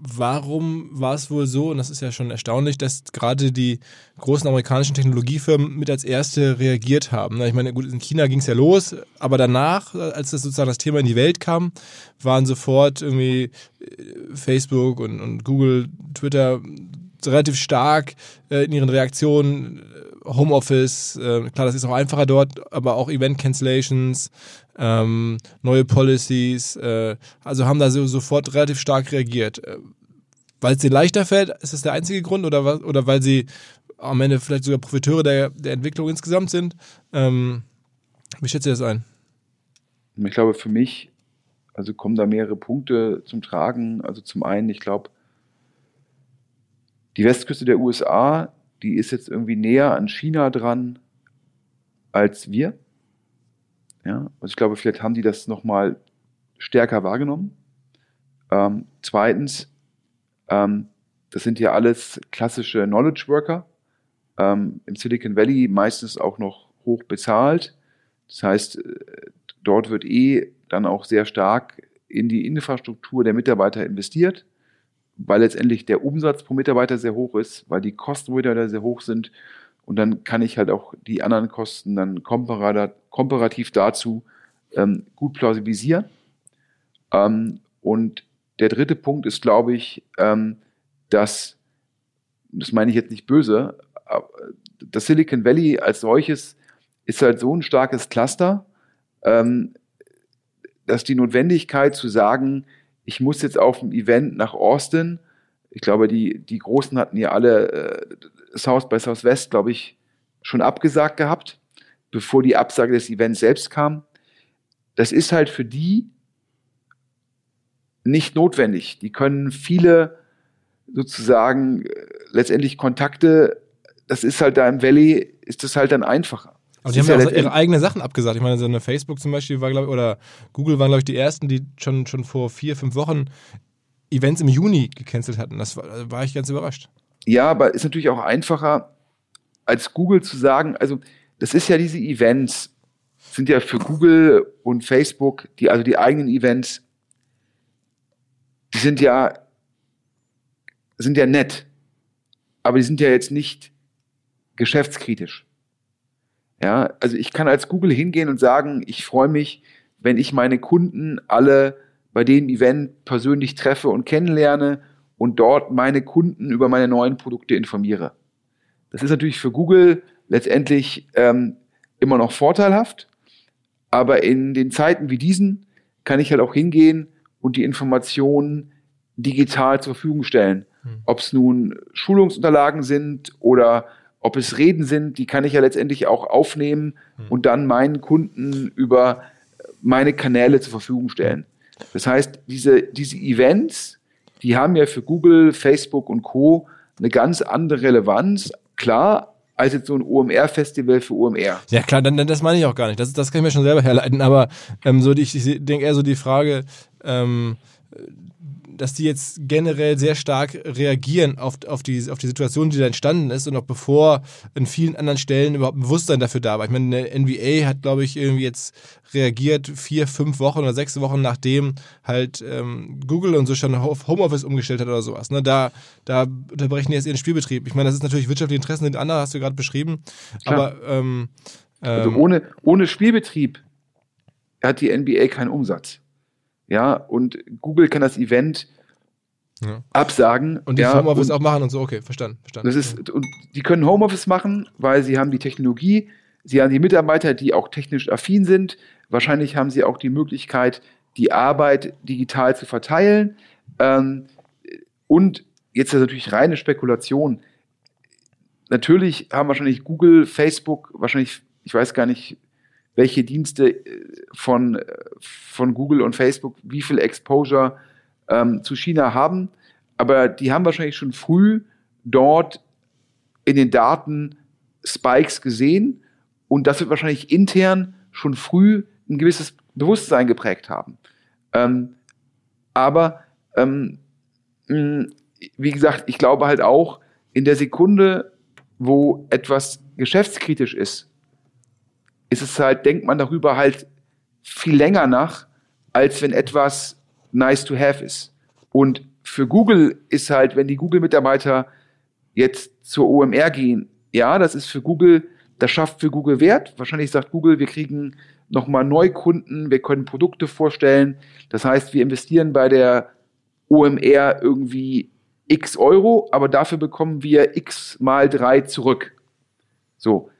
Warum war es wohl so, und das ist ja schon erstaunlich, dass gerade die großen amerikanischen Technologiefirmen mit als erste reagiert haben? Ich meine, gut, in China ging es ja los, aber danach, als das sozusagen das Thema in die Welt kam, waren sofort irgendwie äh, Facebook und, und Google, Twitter relativ stark äh, in ihren Reaktionen Homeoffice, äh, klar, das ist auch einfacher dort, aber auch Event Cancellations, ähm, neue Policies, äh, also haben da so, sofort relativ stark reagiert. Äh, weil es denen leichter fällt, ist das der einzige Grund oder, oder weil sie am Ende vielleicht sogar Profiteure der, der Entwicklung insgesamt sind? Ähm, wie schätzt ihr das ein? Ich glaube, für mich, also kommen da mehrere Punkte zum Tragen. Also zum einen, ich glaube, die Westküste der USA die ist jetzt irgendwie näher an China dran als wir. Ja, also ich glaube, vielleicht haben die das nochmal stärker wahrgenommen. Ähm, zweitens, ähm, das sind ja alles klassische Knowledge Worker. Ähm, Im Silicon Valley meistens auch noch hoch bezahlt. Das heißt, äh, dort wird eh dann auch sehr stark in die Infrastruktur der Mitarbeiter investiert weil letztendlich der Umsatz pro Mitarbeiter sehr hoch ist, weil die Kosten pro Mitarbeiter sehr hoch sind. Und dann kann ich halt auch die anderen Kosten dann komparativ dazu ähm, gut plausibilisieren. Ähm, und der dritte Punkt ist, glaube ich, ähm, dass, das meine ich jetzt nicht böse, das Silicon Valley als solches ist halt so ein starkes Cluster, ähm, dass die Notwendigkeit zu sagen, ich muss jetzt auf ein Event nach Austin. Ich glaube, die, die Großen hatten ja alle äh, South by Southwest, glaube ich, schon abgesagt gehabt, bevor die Absage des Events selbst kam. Das ist halt für die nicht notwendig. Die können viele sozusagen äh, letztendlich Kontakte, das ist halt da im Valley, ist das halt dann einfacher. Aber die haben ja auch ihre eigenen Sachen abgesagt. Ich meine, so eine Facebook zum Beispiel war, glaube ich, oder Google waren, glaube ich, die ersten, die schon, schon vor vier, fünf Wochen Events im Juni gecancelt hatten. Das war, war ich ganz überrascht. Ja, aber ist natürlich auch einfacher, als Google zu sagen, also das ist ja diese Events, sind ja für Google und Facebook, die, also die eigenen Events, die sind ja, sind ja nett. Aber die sind ja jetzt nicht geschäftskritisch. Ja, also ich kann als Google hingehen und sagen, ich freue mich, wenn ich meine Kunden alle bei dem Event persönlich treffe und kennenlerne und dort meine Kunden über meine neuen Produkte informiere. Das ist natürlich für Google letztendlich ähm, immer noch vorteilhaft, aber in den Zeiten wie diesen kann ich halt auch hingehen und die Informationen digital zur Verfügung stellen. Hm. Ob es nun Schulungsunterlagen sind oder ob es Reden sind, die kann ich ja letztendlich auch aufnehmen hm. und dann meinen Kunden über meine Kanäle zur Verfügung stellen. Das heißt, diese, diese Events, die haben ja für Google, Facebook und Co. eine ganz andere Relevanz. Klar, als jetzt so ein OMR-Festival für OMR. Ja klar, dann, das meine ich auch gar nicht. Das, das kann ich mir schon selber herleiten. Aber ähm, so die, ich denke eher so die Frage, ähm, dass die jetzt generell sehr stark reagieren auf, auf, die, auf die Situation, die da entstanden ist und auch bevor an vielen anderen Stellen überhaupt ein Bewusstsein dafür da war. Ich meine, der NBA hat, glaube ich, irgendwie jetzt reagiert vier, fünf Wochen oder sechs Wochen nachdem halt ähm, Google und so schon auf Homeoffice umgestellt hat oder sowas. Ne? Da, da unterbrechen die jetzt ihren Spielbetrieb. Ich meine, das ist natürlich wirtschaftliche Interessen sind andere, hast du gerade beschrieben. Klar. Aber ähm, also ähm, ohne, ohne Spielbetrieb hat die NBA keinen Umsatz. Ja, und Google kann das Event ja. absagen. Und die ja, Homeoffice und auch machen und so, okay, verstanden. verstanden. Das ist, und die können Homeoffice machen, weil sie haben die Technologie, sie haben die Mitarbeiter, die auch technisch affin sind. Wahrscheinlich haben sie auch die Möglichkeit, die Arbeit digital zu verteilen. Ähm, und jetzt ist natürlich reine Spekulation. Natürlich haben wahrscheinlich Google, Facebook, wahrscheinlich, ich weiß gar nicht, welche Dienste äh, von, äh, von Google und Facebook wie viel Exposure ähm, zu China haben. Aber die haben wahrscheinlich schon früh dort in den Daten Spikes gesehen und das wird wahrscheinlich intern schon früh ein gewisses Bewusstsein geprägt haben. Ähm, aber ähm, wie gesagt, ich glaube halt auch, in der Sekunde, wo etwas geschäftskritisch ist, ist es halt, denkt man darüber halt viel länger nach, als wenn etwas nice to have ist. Und für Google ist halt, wenn die Google-Mitarbeiter jetzt zur OMR gehen, ja, das ist für Google, das schafft für Google Wert. Wahrscheinlich sagt Google, wir kriegen nochmal Neukunden, wir können Produkte vorstellen. Das heißt, wir investieren bei der OMR irgendwie x Euro, aber dafür bekommen wir x mal drei zurück. So.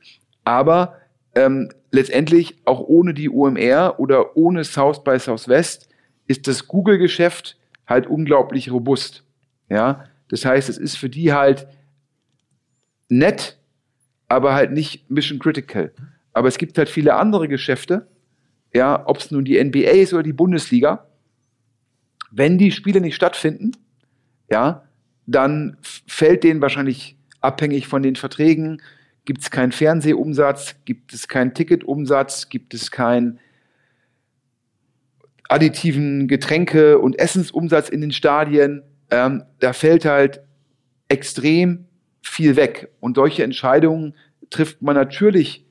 Aber ähm, letztendlich auch ohne die UMR oder ohne South by Southwest ist das Google-Geschäft halt unglaublich robust. Ja, das heißt, es ist für die halt nett, aber halt nicht mission critical. Aber es gibt halt viele andere Geschäfte, ja, ob es nun die NBA ist oder die Bundesliga. Wenn die Spiele nicht stattfinden, ja, dann fällt denen wahrscheinlich abhängig von den Verträgen, gibt es keinen Fernsehumsatz, gibt es keinen Ticketumsatz, gibt es keinen additiven Getränke- und Essensumsatz in den Stadien. Ähm, da fällt halt extrem viel weg. Und solche Entscheidungen trifft man natürlich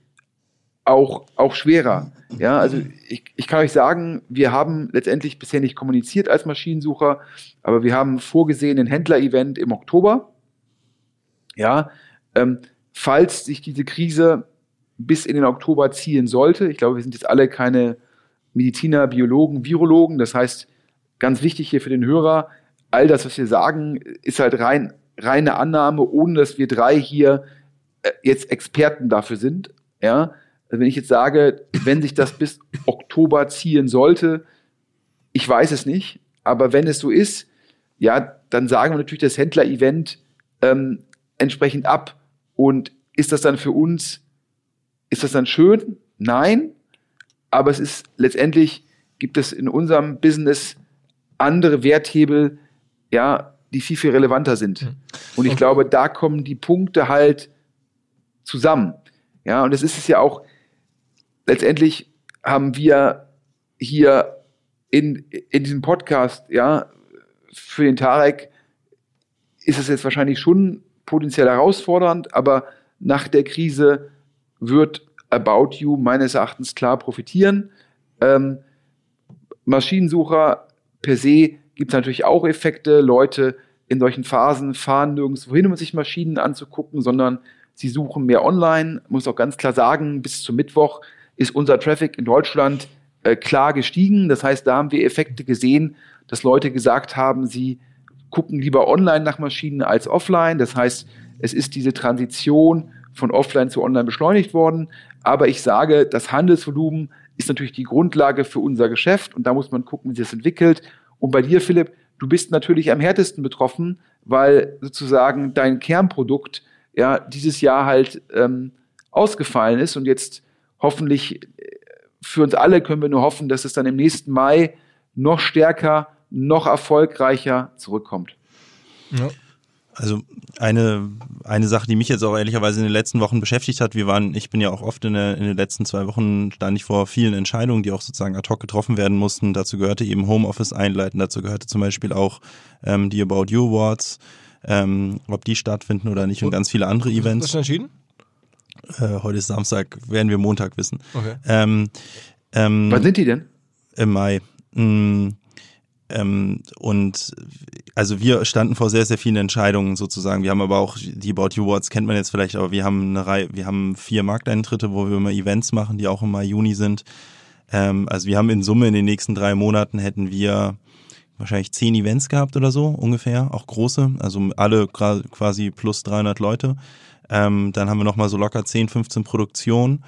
auch, auch schwerer. Ja, also ich, ich kann euch sagen, wir haben letztendlich bisher nicht kommuniziert als Maschinensucher, aber wir haben vorgesehen ein Händler-Event im Oktober. Ja, ähm, falls sich diese Krise bis in den Oktober ziehen sollte. Ich glaube, wir sind jetzt alle keine Mediziner, Biologen, Virologen. Das heißt, ganz wichtig hier für den Hörer, all das, was wir sagen, ist halt rein, reine Annahme, ohne dass wir drei hier äh, jetzt Experten dafür sind. Ja, also wenn ich jetzt sage, wenn sich das bis Oktober ziehen sollte, ich weiß es nicht, aber wenn es so ist, ja, dann sagen wir natürlich das Händler-Event ähm, entsprechend ab. Und ist das dann für uns, ist das dann schön? Nein. Aber es ist letztendlich, gibt es in unserem Business andere Werthebel, ja, die viel, viel relevanter sind. Hm. Und ich okay. glaube, da kommen die Punkte halt zusammen. Ja, und das ist es ja auch, letztendlich haben wir hier in, in diesem Podcast, ja, für den Tarek ist es jetzt wahrscheinlich schon potenziell herausfordernd, aber nach der Krise wird About You meines Erachtens klar profitieren. Ähm, Maschinensucher per se gibt es natürlich auch Effekte. Leute in solchen Phasen fahren nirgendwo hin, um sich Maschinen anzugucken, sondern sie suchen mehr online. Muss auch ganz klar sagen, bis zum Mittwoch ist unser Traffic in Deutschland äh, klar gestiegen. Das heißt, da haben wir Effekte gesehen, dass Leute gesagt haben, sie gucken lieber online nach Maschinen als offline. Das heißt, es ist diese Transition von offline zu online beschleunigt worden. Aber ich sage, das Handelsvolumen ist natürlich die Grundlage für unser Geschäft und da muss man gucken, wie sich das entwickelt. Und bei dir, Philipp, du bist natürlich am härtesten betroffen, weil sozusagen dein Kernprodukt ja dieses Jahr halt ähm, ausgefallen ist und jetzt hoffentlich äh, für uns alle können wir nur hoffen, dass es dann im nächsten Mai noch stärker, noch erfolgreicher zurückkommt. Ja. Also eine, eine Sache, die mich jetzt auch ehrlicherweise in den letzten Wochen beschäftigt hat, wir waren, ich bin ja auch oft in, der, in den letzten zwei Wochen, stand ich vor vielen Entscheidungen, die auch sozusagen ad hoc getroffen werden mussten. Dazu gehörte eben Homeoffice einleiten, dazu gehörte zum Beispiel auch ähm, die About You Awards, ähm, ob die stattfinden oder nicht und ganz viele andere Events. Was ist entschieden? Äh, heute ist Samstag, werden wir Montag wissen. Okay. Ähm, ähm, Wann sind die denn? Im Mai. Mm, ähm, und also wir standen vor sehr, sehr vielen Entscheidungen sozusagen. Wir haben aber auch die About You Awards kennt man jetzt vielleicht, aber wir haben eine Reihe, wir haben vier Markteintritte, wo wir immer Events machen, die auch im Mai, Juni sind. Ähm, also wir haben in Summe in den nächsten drei Monaten hätten wir wahrscheinlich zehn Events gehabt oder so ungefähr, auch große, also alle quasi plus 300 Leute. Ähm, dann haben wir nochmal so locker 10, 15 Produktionen.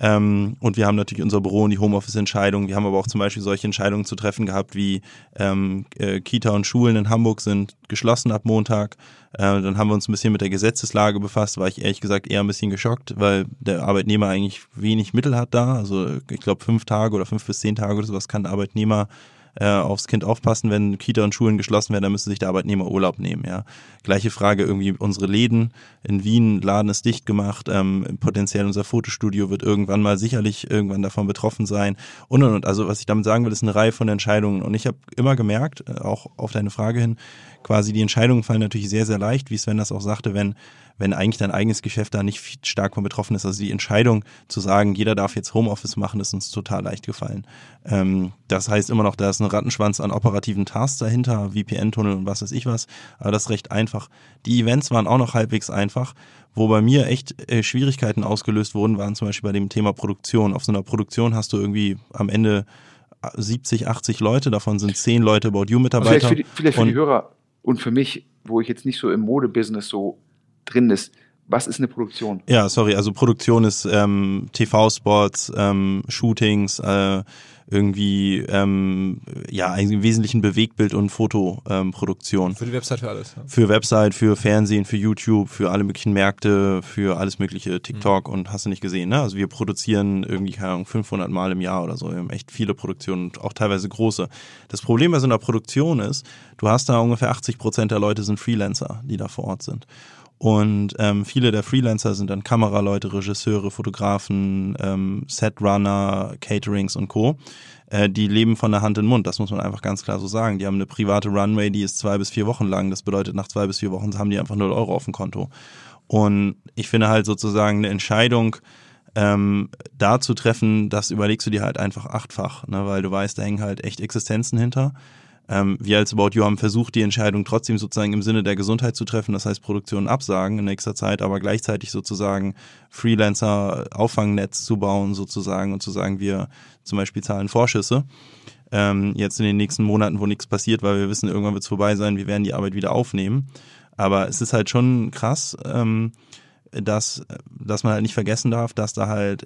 Ähm, und wir haben natürlich unser Büro und die Homeoffice-Entscheidungen. Wir haben aber auch zum Beispiel solche Entscheidungen zu treffen gehabt, wie ähm, äh, Kita und Schulen in Hamburg sind geschlossen ab Montag. Äh, dann haben wir uns ein bisschen mit der Gesetzeslage befasst, war ich ehrlich gesagt eher ein bisschen geschockt, weil der Arbeitnehmer eigentlich wenig Mittel hat da. Also ich glaube fünf Tage oder fünf bis zehn Tage oder sowas kann der Arbeitnehmer äh, aufs Kind aufpassen, wenn Kita und Schulen geschlossen werden, dann müsste sich der Arbeitnehmer Urlaub nehmen. Ja, gleiche Frage irgendwie unsere Läden in Wien, Laden ist dicht gemacht, ähm, potenziell unser Fotostudio wird irgendwann mal sicherlich irgendwann davon betroffen sein und und und. Also was ich damit sagen will, ist eine Reihe von Entscheidungen und ich habe immer gemerkt, äh, auch auf deine Frage hin, quasi die Entscheidungen fallen natürlich sehr sehr leicht, wie Sven das auch sagte, wenn wenn eigentlich dein eigenes Geschäft da nicht stark von betroffen ist. Also die Entscheidung zu sagen, jeder darf jetzt Homeoffice machen, ist uns total leicht gefallen. Ähm, das heißt immer noch, da ist ein Rattenschwanz an operativen Tasks dahinter, VPN-Tunnel und was weiß ich was, aber das ist recht einfach. Die Events waren auch noch halbwegs einfach. Wo bei mir echt äh, Schwierigkeiten ausgelöst wurden, waren zum Beispiel bei dem Thema Produktion. Auf so einer Produktion hast du irgendwie am Ende 70, 80 Leute, davon sind 10 Leute About You Mitarbeiter. Vielleicht für die, vielleicht für die Hörer und für mich, wo ich jetzt nicht so im Modebusiness so drin ist. Was ist eine Produktion? Ja, sorry, also Produktion ist ähm, TV-Spots, ähm, Shootings, äh, irgendwie ähm, ja eigentlich im Wesentlichen Bewegtbild und Fotoproduktion. Ähm, für die Website für alles. Ja. Für Website, für Fernsehen, für YouTube, für alle möglichen Märkte, für alles mögliche TikTok mhm. und hast du nicht gesehen, ne? Also wir produzieren irgendwie keine Ahnung 500 Mal im Jahr oder so. Wir haben echt viele Produktionen und auch teilweise große. Das Problem bei so einer Produktion ist, du hast da ungefähr 80 Prozent der Leute sind Freelancer, die da vor Ort sind. Und ähm, viele der Freelancer sind dann Kameraleute, Regisseure, Fotografen, ähm, Setrunner, Caterings und Co. Äh, die leben von der Hand in den Mund, das muss man einfach ganz klar so sagen. Die haben eine private Runway, die ist zwei bis vier Wochen lang. Das bedeutet, nach zwei bis vier Wochen haben die einfach null Euro auf dem Konto. Und ich finde halt sozusagen eine Entscheidung, ähm, da zu treffen, das überlegst du dir halt einfach achtfach, ne? weil du weißt, da hängen halt echt Existenzen hinter. Ähm, wir als About You haben versucht, die Entscheidung trotzdem sozusagen im Sinne der Gesundheit zu treffen, das heißt Produktion absagen in nächster Zeit, aber gleichzeitig sozusagen Freelancer-Auffangnetz zu bauen sozusagen und zu sagen, wir zum Beispiel zahlen Vorschüsse. Ähm, jetzt in den nächsten Monaten, wo nichts passiert, weil wir wissen, irgendwann wird es vorbei sein, wir werden die Arbeit wieder aufnehmen. Aber es ist halt schon krass, ähm, dass, dass man halt nicht vergessen darf, dass da halt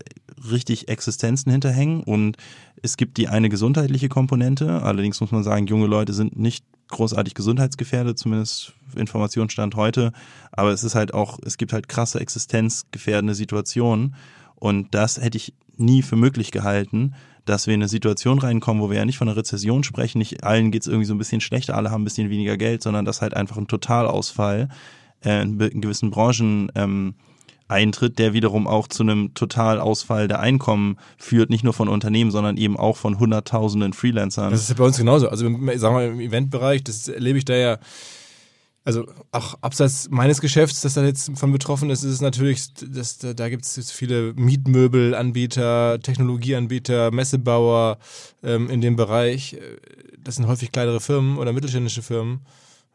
richtig Existenzen hinterhängen und es gibt die eine gesundheitliche Komponente. Allerdings muss man sagen, junge Leute sind nicht großartig gesundheitsgefährdet, zumindest Informationsstand heute. Aber es ist halt auch, es gibt halt krasse existenzgefährdende Situationen. Und das hätte ich nie für möglich gehalten, dass wir in eine Situation reinkommen, wo wir ja nicht von einer Rezession sprechen, nicht allen geht es irgendwie so ein bisschen schlechter, alle haben ein bisschen weniger Geld, sondern dass halt einfach ein Totalausfall äh, in, gewissen Branchen ähm, eintritt, der wiederum auch zu einem Totalausfall der Einkommen führt, nicht nur von Unternehmen, sondern eben auch von Hunderttausenden Freelancern. Das ist ja bei uns genauso. Also sagen wir im Eventbereich, das erlebe ich da ja also auch abseits meines Geschäfts, das da jetzt von betroffen ist, ist es natürlich, dass, da, da gibt es viele Mietmöbelanbieter, Technologieanbieter, Messebauer ähm, in dem Bereich. Das sind häufig kleinere Firmen oder mittelständische Firmen.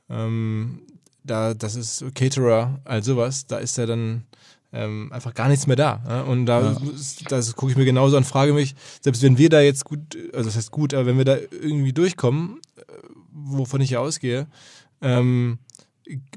Ähm, da, das ist Caterer, all sowas. Da ist ja dann ähm, einfach gar nichts mehr da. Ja? Und da ja. das gucke ich mir genauso an, frage mich, selbst wenn wir da jetzt gut, also das heißt gut, aber wenn wir da irgendwie durchkommen, äh, wovon ich ja ausgehe, ähm,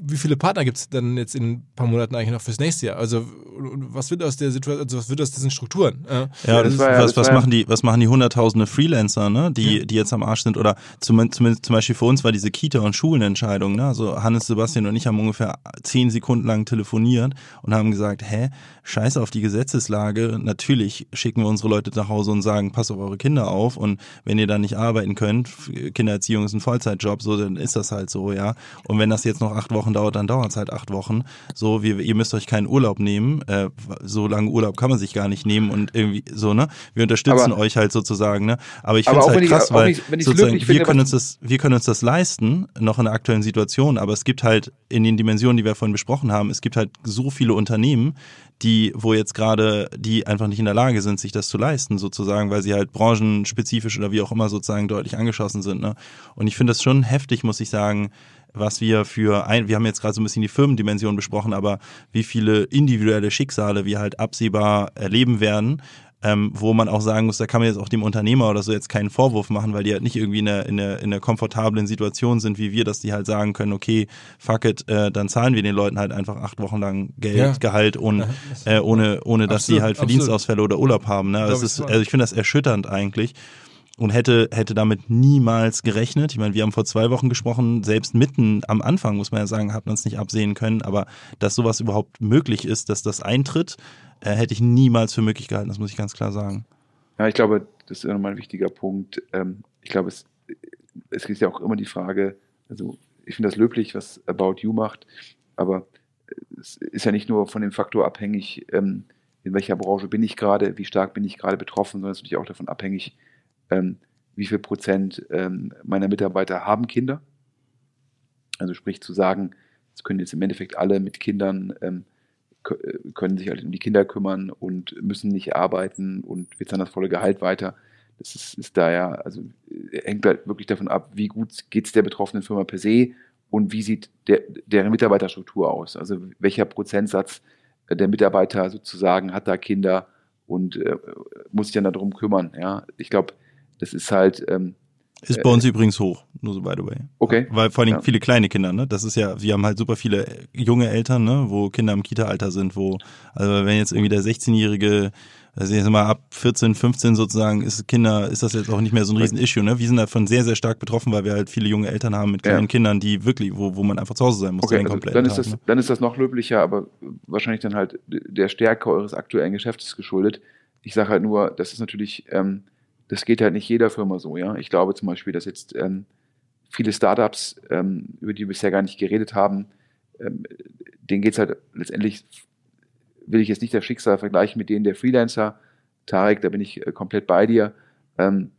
wie viele Partner gibt es dann jetzt in ein paar Monaten eigentlich noch fürs nächste Jahr? Also was wird aus der Situation, also was wird aus diesen Strukturen? Ja, ja das, das was, was machen die, was machen die hunderttausende Freelancer, ne, die, ja. die jetzt am Arsch sind? Oder zumindest, zumindest zum Beispiel für uns war diese Kita- und Schulenentscheidung, ne? Also Hannes, Sebastian und ich haben ungefähr zehn Sekunden lang telefoniert und haben gesagt, hä, scheiß auf die Gesetzeslage. Natürlich schicken wir unsere Leute nach Hause und sagen, passt auf eure Kinder auf und wenn ihr dann nicht arbeiten könnt, Kindererziehung ist ein Vollzeitjob, so dann ist das halt so, ja. Und wenn das jetzt noch acht Wochen dauert, dann dauert es halt acht Wochen. So, wir, ihr müsst euch keinen Urlaub nehmen. Äh, so lange Urlaub kann man sich gar nicht nehmen und irgendwie so, ne? Wir unterstützen aber, euch halt sozusagen, ne? Aber ich finde es halt krass, ich, weil nicht, sozusagen, wir finde, können uns das, wir können uns das leisten, noch in der aktuellen Situation, aber es gibt halt in den Dimensionen, die wir vorhin besprochen haben, es gibt halt so viele Unternehmen, die, wo jetzt gerade, die einfach nicht in der Lage sind, sich das zu leisten, sozusagen, weil sie halt branchenspezifisch oder wie auch immer sozusagen deutlich angeschossen sind. Ne? Und ich finde das schon heftig, muss ich sagen, was wir für ein, wir haben jetzt gerade so ein bisschen die Firmendimension besprochen, aber wie viele individuelle Schicksale wir halt absehbar erleben werden, ähm, wo man auch sagen muss, da kann man jetzt auch dem Unternehmer oder so jetzt keinen Vorwurf machen, weil die halt nicht irgendwie in einer, in einer, in einer komfortablen Situation sind wie wir, dass die halt sagen können, okay, fuck it, äh, dann zahlen wir den Leuten halt einfach acht Wochen lang Geld, ja. Gehalt und äh, ohne, ohne dass absolut, die halt Verdienstausfälle oder Urlaub haben. Ne? Das ist, also ich finde das erschütternd eigentlich und hätte, hätte damit niemals gerechnet. Ich meine, wir haben vor zwei Wochen gesprochen, selbst mitten am Anfang, muss man ja sagen, hat man es nicht absehen können, aber dass sowas überhaupt möglich ist, dass das eintritt, äh, hätte ich niemals für möglich gehalten, das muss ich ganz klar sagen. Ja, ich glaube, das ist nochmal ein wichtiger Punkt. Ähm, ich glaube, es, es ist ja auch immer die Frage, also ich finde das löblich, was About You macht, aber es ist ja nicht nur von dem Faktor abhängig, ähm, in welcher Branche bin ich gerade, wie stark bin ich gerade betroffen, sondern es ist natürlich auch davon abhängig, ähm, wie viel Prozent meiner Mitarbeiter haben Kinder. Also sprich zu sagen, es können jetzt im Endeffekt alle mit Kindern äh, können sich halt um die Kinder kümmern und müssen nicht arbeiten und wird dann das volle Gehalt weiter. Das ist, ist da ja, also äh, hängt halt wirklich davon ab, wie gut geht es der betroffenen Firma per se und wie sieht der, deren Mitarbeiterstruktur aus. Also welcher Prozentsatz der Mitarbeiter sozusagen hat da Kinder und äh, muss sich dann darum kümmern. Ja, ich glaube, das ist halt ähm, ist bei uns äh, übrigens hoch, nur so by the way. Okay. Weil vor allem ja. viele kleine Kinder, ne? Das ist ja, wir haben halt super viele junge Eltern, ne? Wo Kinder im Kita-Alter sind, wo, also wenn jetzt irgendwie der 16-jährige, also jetzt mal ab 14, 15 sozusagen, ist Kinder, ist das jetzt auch nicht mehr so ein Riesen-Issue, ne? Wir sind davon sehr, sehr stark betroffen, weil wir halt viele junge Eltern haben mit kleinen ja. Kindern, die wirklich, wo, wo man einfach zu Hause sein muss. Okay, also dann, ist Tag, das, ne? dann ist das noch löblicher, aber wahrscheinlich dann halt der Stärke eures aktuellen Geschäftes geschuldet. Ich sage halt nur, das ist natürlich, ähm, das geht halt nicht jeder Firma so, ja. Ich glaube zum Beispiel, dass jetzt ähm, viele Startups, ähm, über die wir bisher gar nicht geredet haben, ähm, denen geht es halt letztendlich, will ich jetzt nicht das Schicksal vergleichen mit denen der Freelancer. Tarek, da bin ich äh, komplett bei dir. Ähm,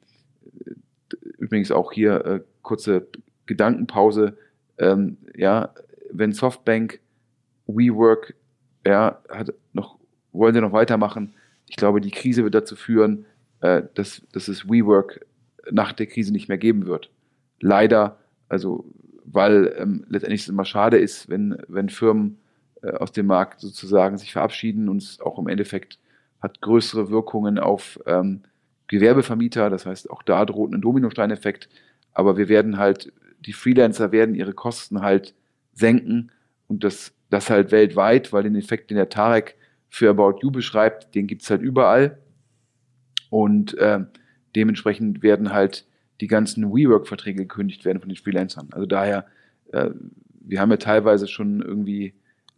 übrigens auch hier äh, kurze Gedankenpause. Ähm, ja, wenn Softbank, WeWork, ja, hat noch, wollen sie noch weitermachen. Ich glaube, die Krise wird dazu führen, äh, dass, dass es WeWork nach der Krise nicht mehr geben wird. Leider, also weil ähm, letztendlich es immer schade ist, wenn, wenn Firmen äh, aus dem Markt sozusagen sich verabschieden und es auch im Endeffekt hat größere Wirkungen auf ähm, Gewerbevermieter. Das heißt, auch da droht ein Dominosteineffekt. Aber wir werden halt, die Freelancer werden ihre Kosten halt senken und das, das halt weltweit, weil den Effekt, den der Tarek für About You beschreibt, den gibt's halt überall. Und äh, dementsprechend werden halt die ganzen WeWork-Verträge gekündigt werden von den Freelancern. Also daher, äh, wir haben ja teilweise schon irgendwie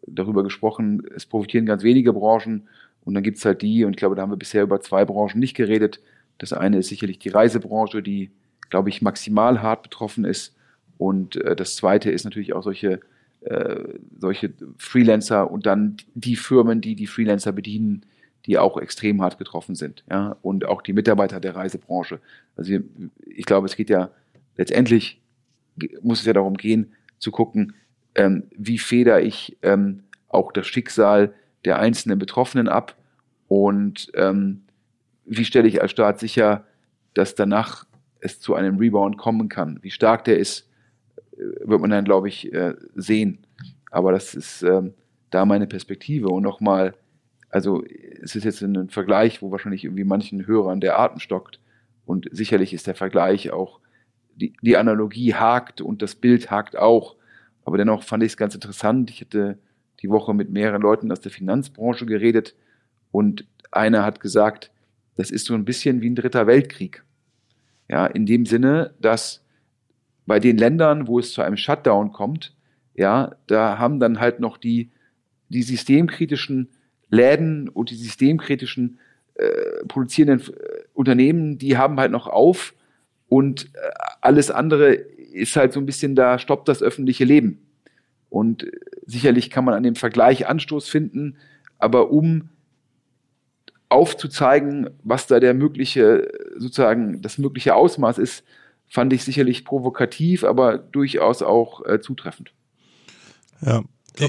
darüber gesprochen, es profitieren ganz wenige Branchen und dann gibt's halt die, und ich glaube, da haben wir bisher über zwei Branchen nicht geredet. Das eine ist sicherlich die Reisebranche, die, glaube ich, maximal hart betroffen ist. Und äh, das zweite ist natürlich auch solche, äh, solche Freelancer und dann die Firmen, die die Freelancer bedienen, die auch extrem hart getroffen sind. Ja? Und auch die Mitarbeiter der Reisebranche. Also ich glaube, es geht ja letztendlich, muss es ja darum gehen, zu gucken, ähm, wie feder ich ähm, auch das Schicksal der einzelnen Betroffenen ab und ähm, wie stelle ich als Staat sicher, dass danach es zu einem Rebound kommen kann. Wie stark der ist, äh, wird man dann, glaube ich, äh, sehen. Aber das ist ähm, da meine Perspektive. Und nochmal, also es ist jetzt ein Vergleich, wo wahrscheinlich irgendwie manchen Hörern der Atem stockt. Und sicherlich ist der Vergleich auch, die, die Analogie hakt und das Bild hakt auch. aber dennoch fand ich es ganz interessant. Ich hatte die Woche mit mehreren Leuten aus der Finanzbranche geredet und einer hat gesagt, das ist so ein bisschen wie ein dritter Weltkrieg. Ja, in dem Sinne, dass bei den Ländern, wo es zu einem Shutdown kommt, ja, da haben dann halt noch die, die systemkritischen Läden und die systemkritischen äh, produzierenden äh, Unternehmen, die haben halt noch auf und äh, alles andere ist halt so ein bisschen, da stoppt das öffentliche Leben. Und äh, sicherlich kann man an dem Vergleich Anstoß finden, aber um aufzuzeigen, was da der mögliche, sozusagen das mögliche Ausmaß ist, fand ich sicherlich provokativ, aber durchaus auch äh, zutreffend. Ja,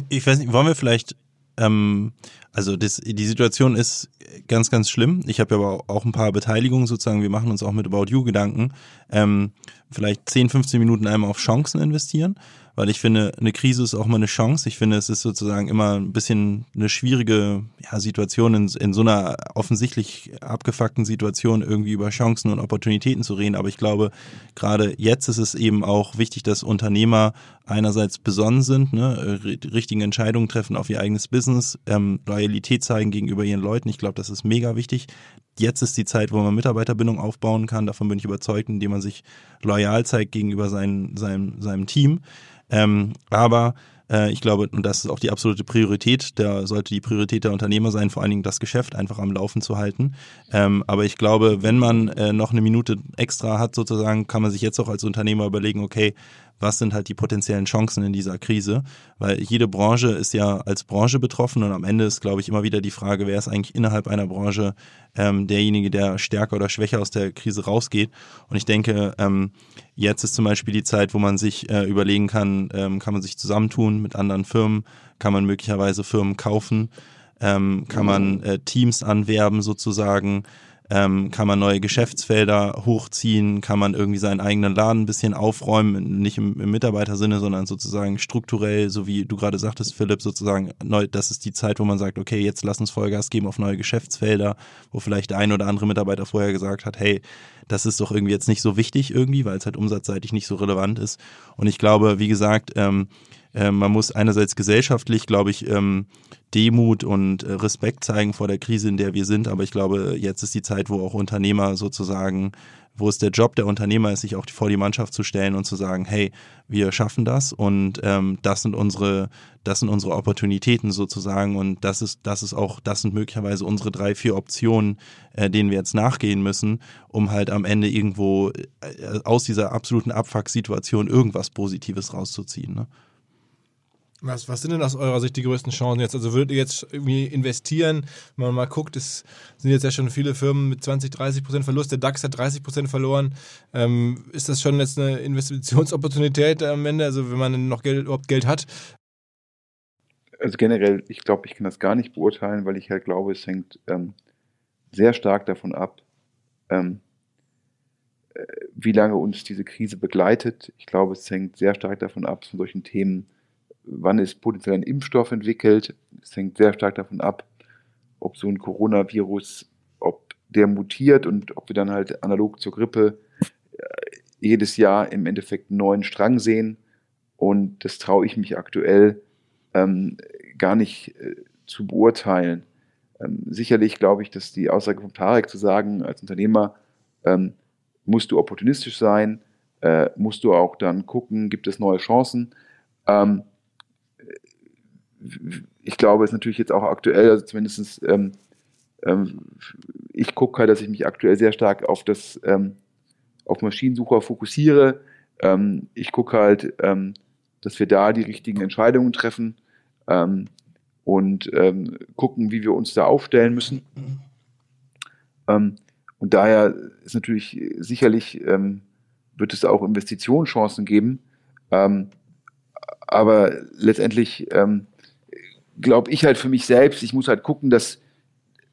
ich weiß nicht, wollen wir vielleicht ähm, also das, die Situation ist ganz, ganz schlimm. Ich habe ja aber auch ein paar Beteiligungen sozusagen. Wir machen uns auch mit About You Gedanken. Ähm, vielleicht 10, 15 Minuten einmal auf Chancen investieren weil ich finde, eine Krise ist auch mal eine Chance. Ich finde, es ist sozusagen immer ein bisschen eine schwierige ja, Situation, in, in so einer offensichtlich abgefuckten Situation irgendwie über Chancen und Opportunitäten zu reden. Aber ich glaube, gerade jetzt ist es eben auch wichtig, dass Unternehmer einerseits besonnen sind, ne, richtigen Entscheidungen treffen auf ihr eigenes Business, ähm, Loyalität zeigen gegenüber ihren Leuten. Ich glaube, das ist mega wichtig. Jetzt ist die Zeit, wo man Mitarbeiterbindung aufbauen kann. Davon bin ich überzeugt, indem man sich loyal zeigt gegenüber sein, seinem, seinem Team. Ähm, aber äh, ich glaube, und das ist auch die absolute Priorität, da sollte die Priorität der Unternehmer sein, vor allen Dingen das Geschäft einfach am Laufen zu halten. Ähm, aber ich glaube, wenn man äh, noch eine Minute extra hat, sozusagen, kann man sich jetzt auch als Unternehmer überlegen, okay, was sind halt die potenziellen Chancen in dieser Krise, weil jede Branche ist ja als Branche betroffen und am Ende ist, glaube ich, immer wieder die Frage, wer ist eigentlich innerhalb einer Branche ähm, derjenige, der stärker oder schwächer aus der Krise rausgeht. Und ich denke, ähm, jetzt ist zum Beispiel die Zeit, wo man sich äh, überlegen kann, ähm, kann man sich zusammentun mit anderen Firmen, kann man möglicherweise Firmen kaufen, ähm, kann man äh, Teams anwerben sozusagen, ähm, kann man neue Geschäftsfelder hochziehen, kann man irgendwie seinen eigenen Laden ein bisschen aufräumen, nicht im, im Mitarbeitersinne, sondern sozusagen strukturell, so wie du gerade sagtest, Philipp, sozusagen, neu, das ist die Zeit, wo man sagt, okay, jetzt lass uns Vollgas geben auf neue Geschäftsfelder, wo vielleicht der ein oder andere Mitarbeiter vorher gesagt hat, hey, das ist doch irgendwie jetzt nicht so wichtig irgendwie, weil es halt umsatzseitig nicht so relevant ist. Und ich glaube, wie gesagt, ähm, äh, man muss einerseits gesellschaftlich, glaube ich, ähm, Demut und äh, Respekt zeigen vor der Krise, in der wir sind. Aber ich glaube, jetzt ist die Zeit, wo auch Unternehmer sozusagen, wo es der Job der Unternehmer ist, sich auch vor die Mannschaft zu stellen und zu sagen, hey, wir schaffen das und ähm, das sind unsere, das sind unsere Opportunitäten sozusagen und das ist, das ist auch, das sind möglicherweise unsere drei, vier Optionen, äh, denen wir jetzt nachgehen müssen, um halt am Ende irgendwo äh, aus dieser absoluten Abfuck-Situation irgendwas Positives rauszuziehen. Ne? Was, was sind denn aus eurer Sicht die größten Chancen jetzt? Also würdet ihr jetzt irgendwie investieren? Wenn man mal guckt, es sind jetzt ja schon viele Firmen mit 20, 30 Prozent Verlust. Der DAX hat 30 Prozent verloren. Ähm, ist das schon jetzt eine Investitionsopportunität am Ende? Also wenn man noch Geld, überhaupt Geld hat? Also generell, ich glaube, ich kann das gar nicht beurteilen, weil ich halt glaube, es hängt ähm, sehr stark davon ab, ähm, äh, wie lange uns diese Krise begleitet. Ich glaube, es hängt sehr stark davon ab, von solchen Themen wann ist potenziell ein Impfstoff entwickelt. Es hängt sehr stark davon ab, ob so ein Coronavirus, ob der mutiert und ob wir dann halt analog zur Grippe äh, jedes Jahr im Endeffekt einen neuen Strang sehen. Und das traue ich mich aktuell ähm, gar nicht äh, zu beurteilen. Ähm, sicherlich glaube ich, dass die Aussage von Tarek zu sagen, als Unternehmer ähm, musst du opportunistisch sein, äh, musst du auch dann gucken, gibt es neue Chancen. Ähm, ich glaube, es ist natürlich jetzt auch aktuell, also zumindest ähm, ähm, ich gucke halt, dass ich mich aktuell sehr stark auf das ähm, auf Maschinensucher fokussiere. Ähm, ich gucke halt, ähm, dass wir da die richtigen Entscheidungen treffen ähm, und gucken, wie wir uns da aufstellen müssen. und daher ist natürlich sicherlich wird es auch Investitionschancen geben. aber letztendlich ähm, glaube ich halt für mich selbst, ich muss halt gucken, dass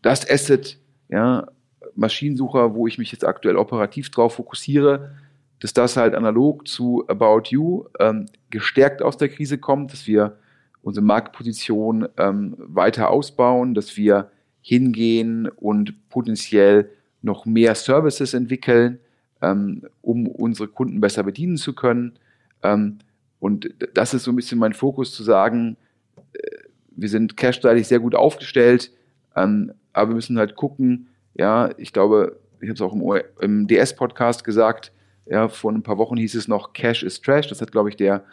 das Asset, ja, Maschinensucher, wo ich mich jetzt aktuell operativ drauf fokussiere, dass das halt analog zu About You ähm, gestärkt aus der Krise kommt, dass wir unsere Marktposition ähm, weiter ausbauen, dass wir hingehen und potenziell noch mehr Services entwickeln, ähm, um unsere Kunden besser bedienen zu können. Ähm, Und das ist so ein bisschen mein Fokus zu sagen, wir sind cash-seitig sehr gut aufgestellt, ähm, aber wir müssen halt gucken, ja, ich glaube, ich habe es auch im, im DS-Podcast gesagt, ja, vor ein paar Wochen hieß es noch, Cash is Trash. Das hat, glaube ich, der,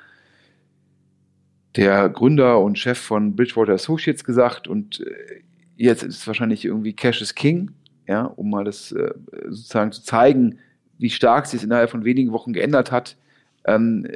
der Gründer und Chef von Bridgewater Associates gesagt. Und äh, jetzt ist es wahrscheinlich irgendwie Cash is King, ja, um mal das äh, sozusagen zu zeigen, wie stark sich es innerhalb von wenigen Wochen geändert hat. Ähm,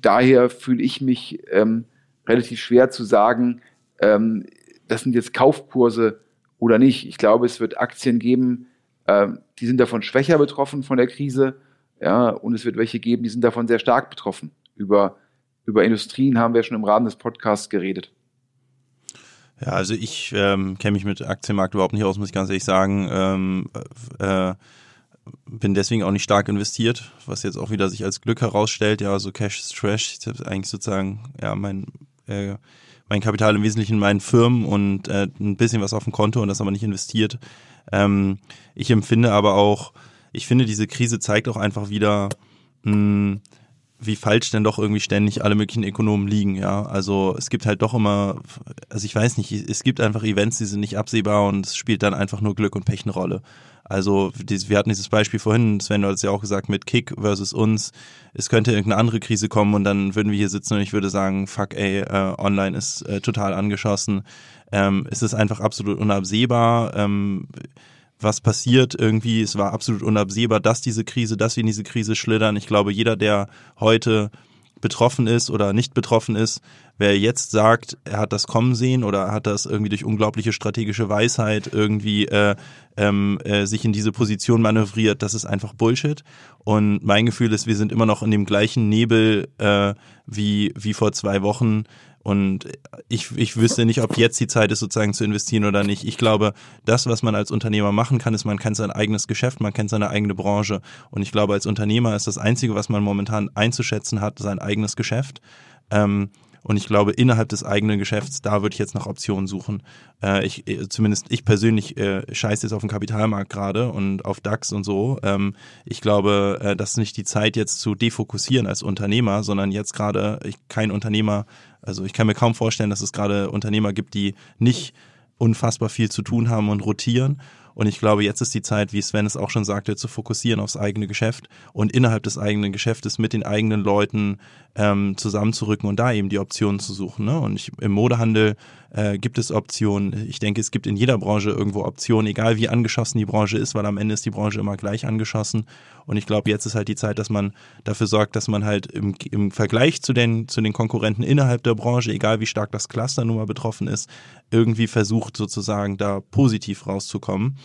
daher fühle ich mich ähm, relativ schwer zu sagen, ähm, das sind jetzt Kaufkurse oder nicht. Ich glaube, es wird Aktien geben, ähm, die sind davon schwächer betroffen von der Krise. Ja, und es wird welche geben, die sind davon sehr stark betroffen. Über, über Industrien haben wir schon im Rahmen des Podcasts geredet. Ja, also ich ähm, kenne mich mit Aktienmarkt überhaupt nicht aus, muss ich ganz ehrlich sagen. Ähm, äh, bin deswegen auch nicht stark investiert, was jetzt auch wieder sich als Glück herausstellt. Ja, so Cash is Trash. Ich habe eigentlich sozusagen ja mein äh, mein Kapital im Wesentlichen in meinen Firmen und äh, ein bisschen was auf dem Konto und das aber nicht investiert. Ähm, ich empfinde aber auch, ich finde, diese Krise zeigt auch einfach wieder, mh, hm, wie falsch denn doch irgendwie ständig alle möglichen Ökonomen liegen, ja. Also es gibt halt doch immer, also ich weiß nicht, es gibt einfach Events, die sind nicht absehbar und es spielt dann einfach nur Glück und Pech eine Rolle. Also wir hatten dieses Beispiel vorhin, Sven, du hast ja auch gesagt, mit Kick versus uns, es könnte irgendeine andere Krise kommen und dann würden wir hier sitzen und ich würde sagen, fuck ey, äh, online ist äh, total angeschossen. Ähm, es ist einfach absolut unabsehbar. Ähm, was passiert irgendwie, es war absolut unabsehbar, dass diese Krise, dass wir in diese Krise schlittern. Ich glaube, jeder, der heute betroffen ist oder nicht betroffen ist, wer jetzt sagt, er hat das kommen sehen oder hat das irgendwie durch unglaubliche strategische Weisheit irgendwie äh, ähm, äh, sich in diese Position manövriert, das ist einfach Bullshit. Und mein Gefühl ist, wir sind immer noch in dem gleichen Nebel äh, wie, wie vor zwei Wochen. Und ich, ich wüsste nicht, ob jetzt die Zeit ist, sozusagen zu investieren oder nicht. Ich glaube, das, was man als Unternehmer machen kann, ist, man kennt sein eigenes Geschäft, man kennt seine eigene Branche. Und ich glaube, als Unternehmer ist das Einzige, was man momentan einzuschätzen hat, sein eigenes Geschäft. Ähm, und ich glaube, innerhalb des eigenen Geschäfts, da würde ich jetzt nach Optionen suchen. Äh, ich, äh, zumindest ich persönlich äh, scheiße jetzt auf den Kapitalmarkt gerade und auf DAX und so. Ähm, ich glaube, äh, das ist nicht die Zeit jetzt zu defokussieren als Unternehmer, sondern jetzt gerade kein Unternehmer, also ich kann mir kaum vorstellen, dass es gerade Unternehmer gibt, die nicht unfassbar viel zu tun haben und rotieren und ich glaube, jetzt ist die Zeit, wie Sven es auch schon sagte, zu fokussieren aufs eigene Geschäft und innerhalb des eigenen Geschäftes mit den eigenen Leuten ähm, zusammenzurücken und da eben die Optionen zu suchen. Ne? Und ich, im Modehandel äh, gibt es Optionen. Ich denke, es gibt in jeder Branche irgendwo Optionen, egal wie angeschossen die Branche ist, weil am Ende ist die Branche immer gleich angeschossen. Und ich glaube, jetzt ist halt die Zeit, dass man dafür sorgt, dass man halt im, im Vergleich zu den, zu den Konkurrenten innerhalb der Branche, egal wie stark das Cluster nun mal betroffen ist, irgendwie versucht sozusagen da positiv rauszukommen.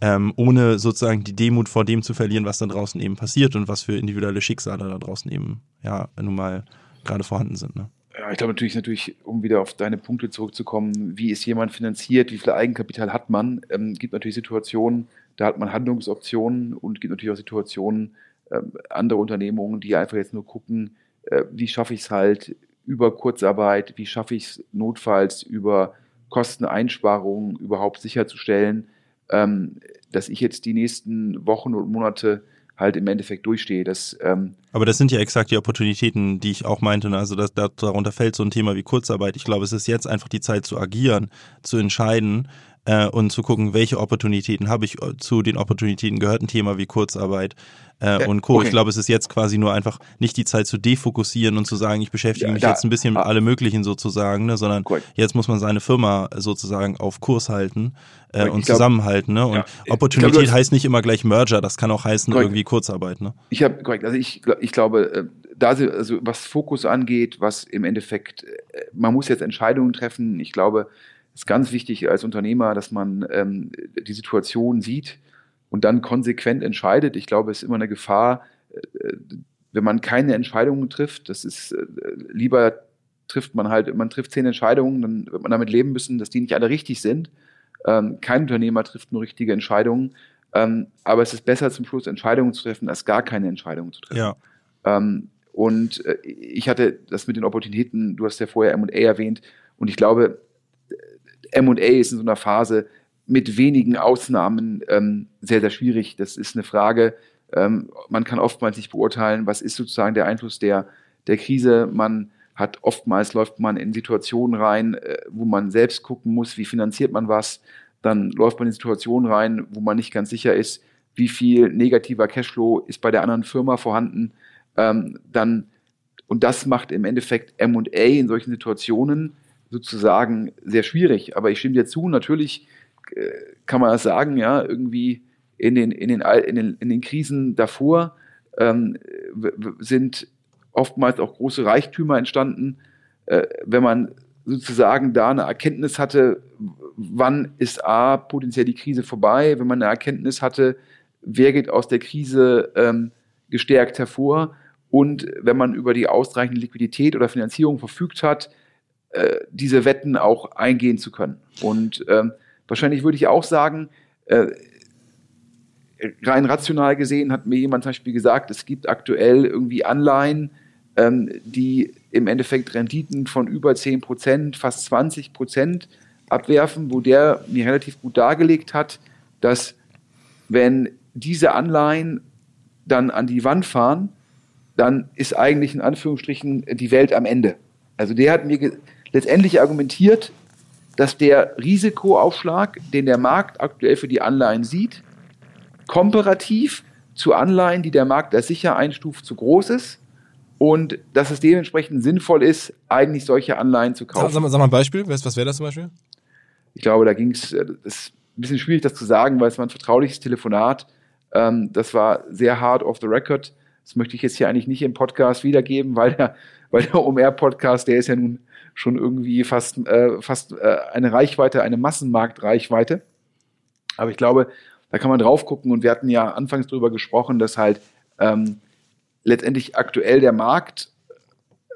Ähm, ohne sozusagen die Demut vor dem zu verlieren, was da draußen eben passiert und was für individuelle Schicksale da draußen eben ja nun mal gerade vorhanden sind. Ne? Ja, ich glaube natürlich, natürlich, um wieder auf deine Punkte zurückzukommen, wie ist jemand finanziert, wie viel Eigenkapital hat man? Ähm, gibt natürlich Situationen, da hat man Handlungsoptionen und gibt natürlich auch Situationen, ähm, andere Unternehmungen, die einfach jetzt nur gucken, äh, wie schaffe ich es halt über Kurzarbeit, wie schaffe ich es notfalls über Kosteneinsparungen überhaupt sicherzustellen, ähm, dass ich jetzt die nächsten Wochen und Monate halt im Endeffekt durchstehe. Das, ähm Aber das sind ja exakt die Opportunitäten, die ich auch meinte. Ne? Also das, darunter fällt so ein Thema wie Kurzarbeit. Ich glaube, es ist jetzt einfach die Zeit zu agieren, zu entscheiden, äh, und zu gucken, welche Opportunitäten habe ich. Äh, zu den Opportunitäten gehört ein Thema wie Kurzarbeit äh, ja, und Co. Okay. Ich glaube, es ist jetzt quasi nur einfach nicht die Zeit zu defokussieren und zu sagen, ich beschäftige ja, mich da, jetzt ein bisschen mit ah, alle möglichen sozusagen, ne, sondern correct. jetzt muss man seine Firma sozusagen auf Kurs halten äh, und glaub, zusammenhalten. Ne? Und ja, Opportunität glaub, heißt nicht immer gleich Merger, das kann auch heißen correct. irgendwie Kurzarbeit. Ne? Ich habe korrekt, also ich, ich glaube, äh, da also was Fokus angeht, was im Endeffekt, äh, man muss jetzt Entscheidungen treffen. Ich glaube, ist ganz wichtig als Unternehmer, dass man ähm, die Situation sieht und dann konsequent entscheidet. Ich glaube, es ist immer eine Gefahr, äh, wenn man keine Entscheidungen trifft. Das ist äh, lieber trifft man halt, man trifft zehn Entscheidungen, dann wird man damit leben müssen, dass die nicht alle richtig sind. Ähm, kein Unternehmer trifft nur richtige Entscheidungen. Ähm, aber es ist besser zum Schluss Entscheidungen zu treffen, als gar keine Entscheidungen zu treffen. Ja. Ähm, und äh, ich hatte das mit den Opportunitäten, du hast ja vorher M&A erwähnt, und ich glaube, MA ist in so einer Phase mit wenigen Ausnahmen ähm, sehr, sehr schwierig. Das ist eine Frage, ähm, man kann oftmals nicht beurteilen, was ist sozusagen der Einfluss der, der Krise. Man hat oftmals läuft man in Situationen rein, äh, wo man selbst gucken muss, wie finanziert man was. Dann läuft man in Situationen rein, wo man nicht ganz sicher ist, wie viel negativer Cashflow ist bei der anderen Firma vorhanden. Ähm, dann und das macht im Endeffekt M&A in solchen Situationen sozusagen sehr schwierig. Aber ich stimme dir zu, natürlich äh, kann man das sagen, ja, irgendwie in den, in den, in den, in den Krisen davor ähm, sind oftmals auch große Reichtümer entstanden. Äh, wenn man sozusagen da eine Erkenntnis hatte, wann ist A potenziell die Krise vorbei, wenn man eine Erkenntnis hatte, wer geht aus der Krise ähm, gestärkt hervor und wenn man über die ausreichende Liquidität oder Finanzierung verfügt hat, äh, diese Wetten auch eingehen zu können. Und ähm, wahrscheinlich würde ich auch sagen, äh, rein rational gesehen hat mir jemand zum Beispiel gesagt, es gibt aktuell irgendwie Anleihen, ähm, die im Endeffekt Renditen von über 10 Prozent, fast 20 Prozent abwerfen, wo der mir relativ gut dargelegt hat, dass wenn diese Anleihen dann an die Wand fahren, dann ist eigentlich in Anführungsstrichen die Welt am Ende. Also der hat mir letztendlich argumentiert, dass der Risikoaufschlag, den der Markt aktuell für die Anleihen sieht, komparativ zu Anleihen, die der Markt als sicher einstuft, zu groß ist und dass es dementsprechend sinnvoll ist, eigentlich solche Anleihen zu kaufen. Sag, sag mal ein Beispiel, was wäre das zum Beispiel? Ich glaube, da ging es, äh, ist ein bisschen schwierig, das zu sagen, weil es war ein vertrauliches Telefonat. Ähm, das war sehr hard off the record. Das möchte ich jetzt hier eigentlich nicht im Podcast wiedergeben, weil der, weil der OMR-Podcast, der ist ja nun schon irgendwie fast, äh, fast äh, eine Reichweite, eine Massenmarktreichweite. Aber ich glaube, da kann man drauf gucken und wir hatten ja anfangs darüber gesprochen, dass halt ähm, letztendlich aktuell der Markt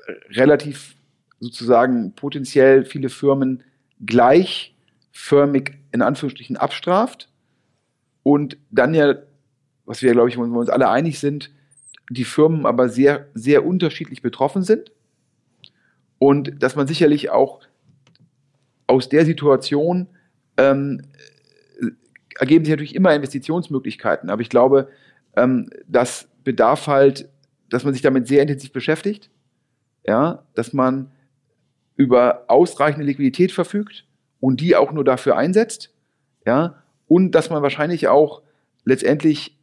äh, relativ sozusagen potenziell viele Firmen gleichförmig in Anführungsstrichen abstraft und dann ja, was wir glaube ich, wo wir uns alle einig sind, die Firmen aber sehr, sehr unterschiedlich betroffen sind und dass man sicherlich auch aus der Situation ähm, ergeben sich natürlich immer Investitionsmöglichkeiten, aber ich glaube, ähm, das bedarf halt dass man sich damit sehr intensiv beschäftigt, ja, dass man über ausreichende Liquidität verfügt und die auch nur dafür einsetzt, ja, und dass man wahrscheinlich auch letztendlich,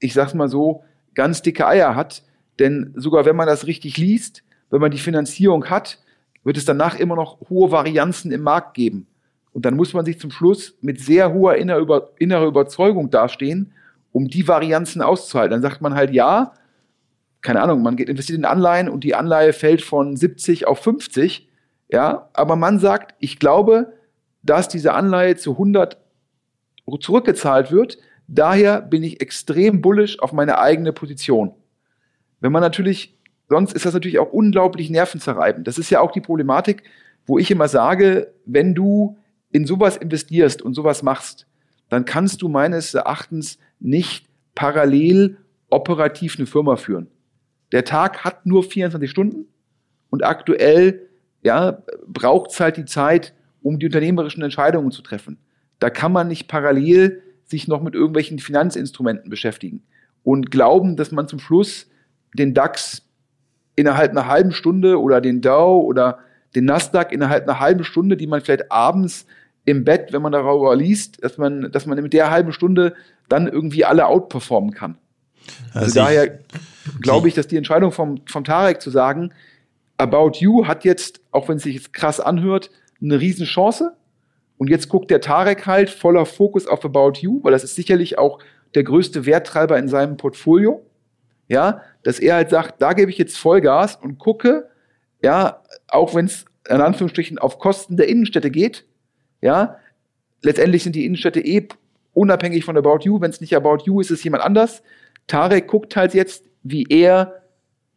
ich sag's mal so, ganz dicke Eier hat, denn sogar wenn man das richtig liest, wenn man die Finanzierung hat, wird es danach immer noch hohe Varianzen im Markt geben. Und dann muss man sich zum Schluss mit sehr hoher innerer Überzeugung dastehen, um die Varianzen auszuhalten. Dann sagt man halt, ja, keine Ahnung, man geht investiert in Anleihen und die Anleihe fällt von 70 auf 50, ja, aber man sagt, ich glaube, dass diese Anleihe zu 100 zurückgezahlt wird, daher bin ich extrem bullisch auf meine eigene Position. Wenn man natürlich, sonst ist das natürlich auch unglaublich nervenzerreibend. Das ist ja auch die Problematik, wo ich immer sage, wenn du in sowas investierst und sowas machst, dann kannst du meines Erachtens nicht parallel operativ eine Firma führen. Der Tag hat nur 24 Stunden und aktuell ja, braucht es halt die Zeit, um die unternehmerischen Entscheidungen zu treffen. Da kann man nicht parallel sich noch mit irgendwelchen Finanzinstrumenten beschäftigen und glauben, dass man zum Schluss den DAX innerhalb einer halben Stunde oder den Dow oder den Nasdaq innerhalb einer halben Stunde, die man vielleicht abends im Bett, wenn man darüber liest, dass man, dass man mit der halben Stunde dann irgendwie alle outperformen kann. Also, also daher glaube ich, dass die Entscheidung vom, vom Tarek zu sagen, About You hat jetzt, auch wenn es sich jetzt krass anhört, eine Riesenchance. Und jetzt guckt der Tarek halt voller Fokus auf About You, weil das ist sicherlich auch der größte Werttreiber in seinem Portfolio. Ja, dass er halt sagt, da gebe ich jetzt Vollgas und gucke, ja, auch wenn es in Anführungsstrichen auf Kosten der Innenstädte geht, ja, letztendlich sind die Innenstädte eh unabhängig von About You. Wenn es nicht About You ist, ist es jemand anders. Tarek guckt halt jetzt, wie er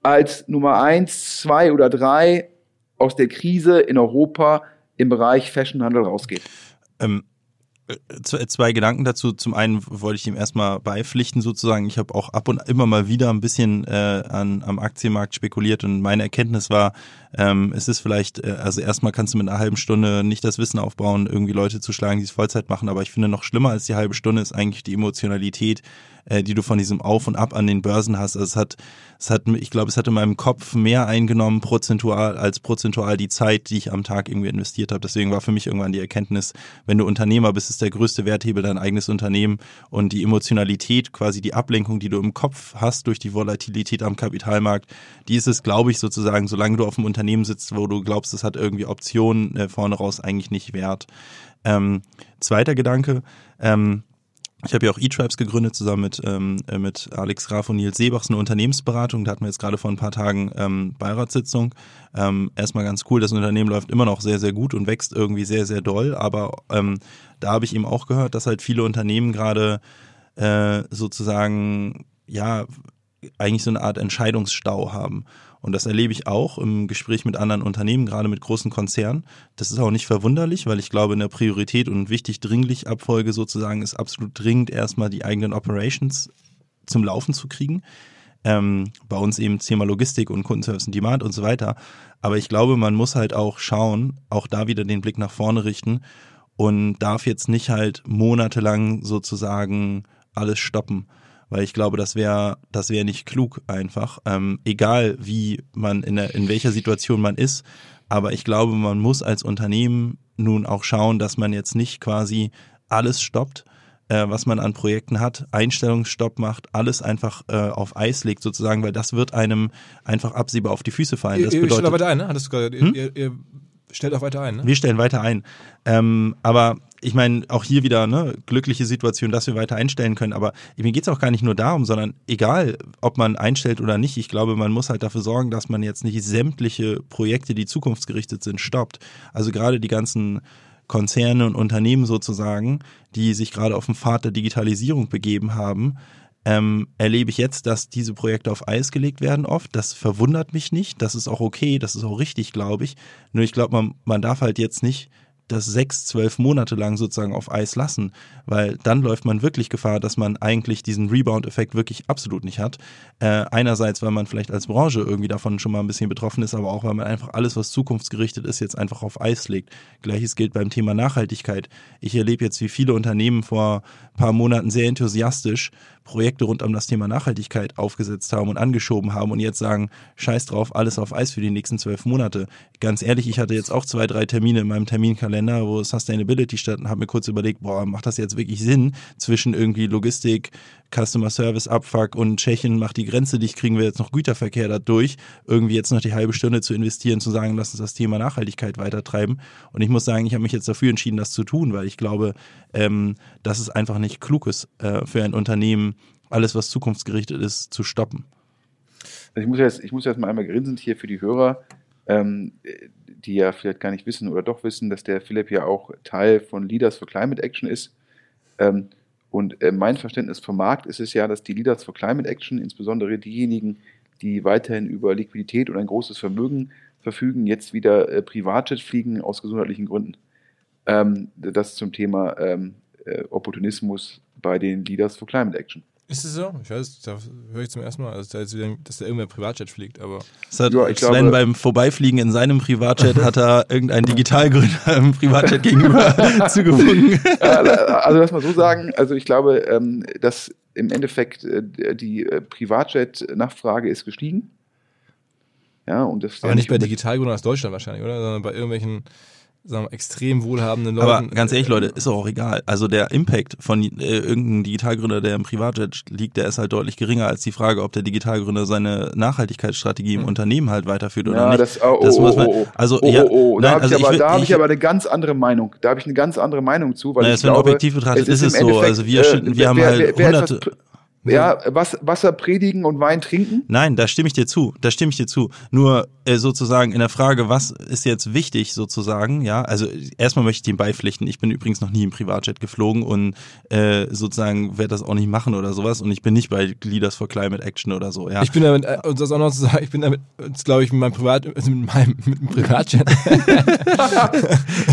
als Nummer eins, zwei oder drei aus der Krise in Europa im Bereich Fashionhandel rausgeht. Ähm, zwei Gedanken dazu. Zum einen wollte ich ihm erstmal beipflichten sozusagen. Ich habe auch ab und immer mal wieder ein bisschen äh, an, am Aktienmarkt spekuliert und meine Erkenntnis war, ähm, es ist vielleicht, äh, also erstmal kannst du mit einer halben Stunde nicht das Wissen aufbauen, irgendwie Leute zu schlagen, die es Vollzeit machen, aber ich finde noch schlimmer als die halbe Stunde ist eigentlich die Emotionalität, äh, die du von diesem Auf und Ab an den Börsen hast. Also es hat, es hat, ich glaube, es hat in meinem Kopf mehr eingenommen prozentual als prozentual die Zeit, die ich am Tag irgendwie investiert habe. Deswegen war für mich irgendwann die Erkenntnis, wenn du Unternehmer bist, ist der größte Werthebel dein eigenes Unternehmen und die Emotionalität, quasi die Ablenkung, die du im Kopf hast durch die Volatilität am Kapitalmarkt, die ist es, glaube ich, sozusagen, solange du auf dem Unternehmen sitzt, wo du glaubst, es hat irgendwie Optionen äh, vorne raus eigentlich nicht wert. Ähm, zweiter Gedanke, ähm, ich habe ja auch E-Tribes gegründet, zusammen mit, ähm, äh, mit Alex Graf und Nils Seebachs, eine Unternehmensberatung. Da hatten wir jetzt gerade vor ein paar Tagen ähm, Beiratssitzung. Ähm, erstmal ganz cool, das Unternehmen läuft immer noch sehr, sehr gut und wächst irgendwie sehr, sehr doll. Aber ähm, da habe ich eben auch gehört, dass halt viele Unternehmen gerade äh, sozusagen, ja, eigentlich so eine Art Entscheidungsstau haben. Und das erlebe ich auch im Gespräch mit anderen Unternehmen, gerade mit großen Konzernen. Das ist auch nicht verwunderlich, weil ich glaube, in der Priorität und wichtig dringlich Abfolge sozusagen ist absolut dringend erstmal die eigenen Operations zum Laufen zu kriegen. Ähm, bei uns eben Thema Logistik und Kundenservice und Demand und so weiter. Aber ich glaube, man muss halt auch schauen, auch da wieder den Blick nach vorne richten und darf jetzt nicht halt monatelang sozusagen alles stoppen weil ich glaube, das wäre das wäre nicht klug einfach, ähm, egal wie man in, der, in welcher Situation man ist. Aber ich glaube, man muss als Unternehmen nun auch schauen, dass man jetzt nicht quasi alles stoppt, äh, was man an Projekten hat, Einstellungsstopp macht, alles einfach äh, auf Eis legt sozusagen, weil das wird einem einfach absehbar auf die Füße fallen. Das bedeutet, aber ein, ne? Hattest du gerade, hm? ihr, ihr stellt auch weiter ein, ne? Wir stellen weiter ein. Ähm, aber ich meine, auch hier wieder ne, glückliche Situation, dass wir weiter einstellen können. Aber mir geht es auch gar nicht nur darum, sondern egal, ob man einstellt oder nicht, ich glaube, man muss halt dafür sorgen, dass man jetzt nicht sämtliche Projekte, die zukunftsgerichtet sind, stoppt. Also gerade die ganzen Konzerne und Unternehmen sozusagen, die sich gerade auf dem Pfad der Digitalisierung begeben haben, ähm, erlebe ich jetzt, dass diese Projekte auf Eis gelegt werden oft. Das verwundert mich nicht. Das ist auch okay, das ist auch richtig, glaube ich. Nur ich glaube, man, man darf halt jetzt nicht das sechs, zwölf Monate lang sozusagen auf Eis lassen, weil dann läuft man wirklich Gefahr, dass man eigentlich diesen Rebound-Effekt wirklich absolut nicht hat. Äh, einerseits, weil man vielleicht als Branche irgendwie davon schon mal ein bisschen betroffen ist, aber auch, weil man einfach alles, was zukunftsgerichtet ist, jetzt einfach auf Eis legt. Gleiches gilt beim Thema Nachhaltigkeit. Ich erlebe jetzt, wie viele Unternehmen vor ein paar Monaten sehr enthusiastisch Projekte rund um das Thema Nachhaltigkeit aufgesetzt haben und angeschoben haben und jetzt sagen, scheiß drauf, alles auf Eis für die nächsten zwölf Monate. Ganz ehrlich, ich hatte jetzt auch zwei, drei Termine in meinem Terminkalender, wo Sustainability stand und habe mir kurz überlegt, boah, macht das jetzt wirklich Sinn zwischen irgendwie Logistik, Customer Service Abfuck und Tschechien macht die Grenze dicht, kriegen wir jetzt noch Güterverkehr dadurch, irgendwie jetzt noch die halbe Stunde zu investieren, zu sagen, lass uns das Thema Nachhaltigkeit weitertreiben. Und ich muss sagen, ich habe mich jetzt dafür entschieden, das zu tun, weil ich glaube, ähm, dass es einfach nicht klug ist, äh, für ein Unternehmen alles, was zukunftsgerichtet ist, zu stoppen. Also ich muss jetzt, ich muss jetzt mal einmal grinsend hier für die Hörer, ähm, die ja vielleicht gar nicht wissen oder doch wissen, dass der Philipp ja auch Teil von Leaders for Climate Action ist. Ähm, und äh, mein Verständnis vom Markt ist es ja, dass die Leaders for Climate Action, insbesondere diejenigen, die weiterhin über Liquidität und ein großes Vermögen verfügen, jetzt wieder äh, Privatjet fliegen aus gesundheitlichen Gründen. Ähm, das zum Thema ähm, äh, Opportunismus bei den Leaders for Climate Action. Ist es so? Ich weiß, da höre ich zum ersten Mal, also, dass, da, dass da irgendwer Privatjet fliegt, aber. Das hat ja, Sven glaube, beim Vorbeifliegen in seinem Privatjet hat er irgendeinen Digitalgründer im Privatjet gegenüber zugewunken. Also lass mal so sagen, also ich glaube, ähm, dass im Endeffekt äh, die äh, Privatjet-Nachfrage ist gestiegen. Ja, und das aber nicht bei Digitalgründern aus Deutschland wahrscheinlich, oder? Sondern bei irgendwelchen sagen wir, extrem wohlhabenden Leuten. Aber ganz ehrlich, Leute, ist auch egal. Also der Impact von äh, irgendeinem Digitalgründer, der im Privatjet liegt, der ist halt deutlich geringer als die Frage, ob der Digitalgründer seine Nachhaltigkeitsstrategie im mhm. Unternehmen halt weiterführt oder ja, nicht. Das, oh, das oh, muss man, oh, oh. also, oh, ja, oh, oh. Da habe also ich, aber, da hab ich, ich aber eine ganz andere Meinung. Da habe ich eine ganz andere Meinung zu, weil naja, ich glaube, objektiv betrachtet ist es so. Also wir, äh, wir wer, haben halt wer, wer hunderte... ja, was, Wasser predigen und Wein trinken? Nein, da stimme ich dir zu. Da stimme ich dir zu. Nur äh, sozusagen in der Frage, was ist jetzt wichtig sozusagen, ja, also erstmal möchte ich dem beipflichten. Ich bin übrigens noch nie im Privatjet geflogen und äh, sozusagen werde das auch nicht machen oder sowas und ich bin nicht bei Leaders for Climate Action oder so, ja. Ich bin damit, äh, um das auch noch zu sagen, ich bin damit, glaube ich, mit meinem Privat, also mit meinem, mit dem Privatjet.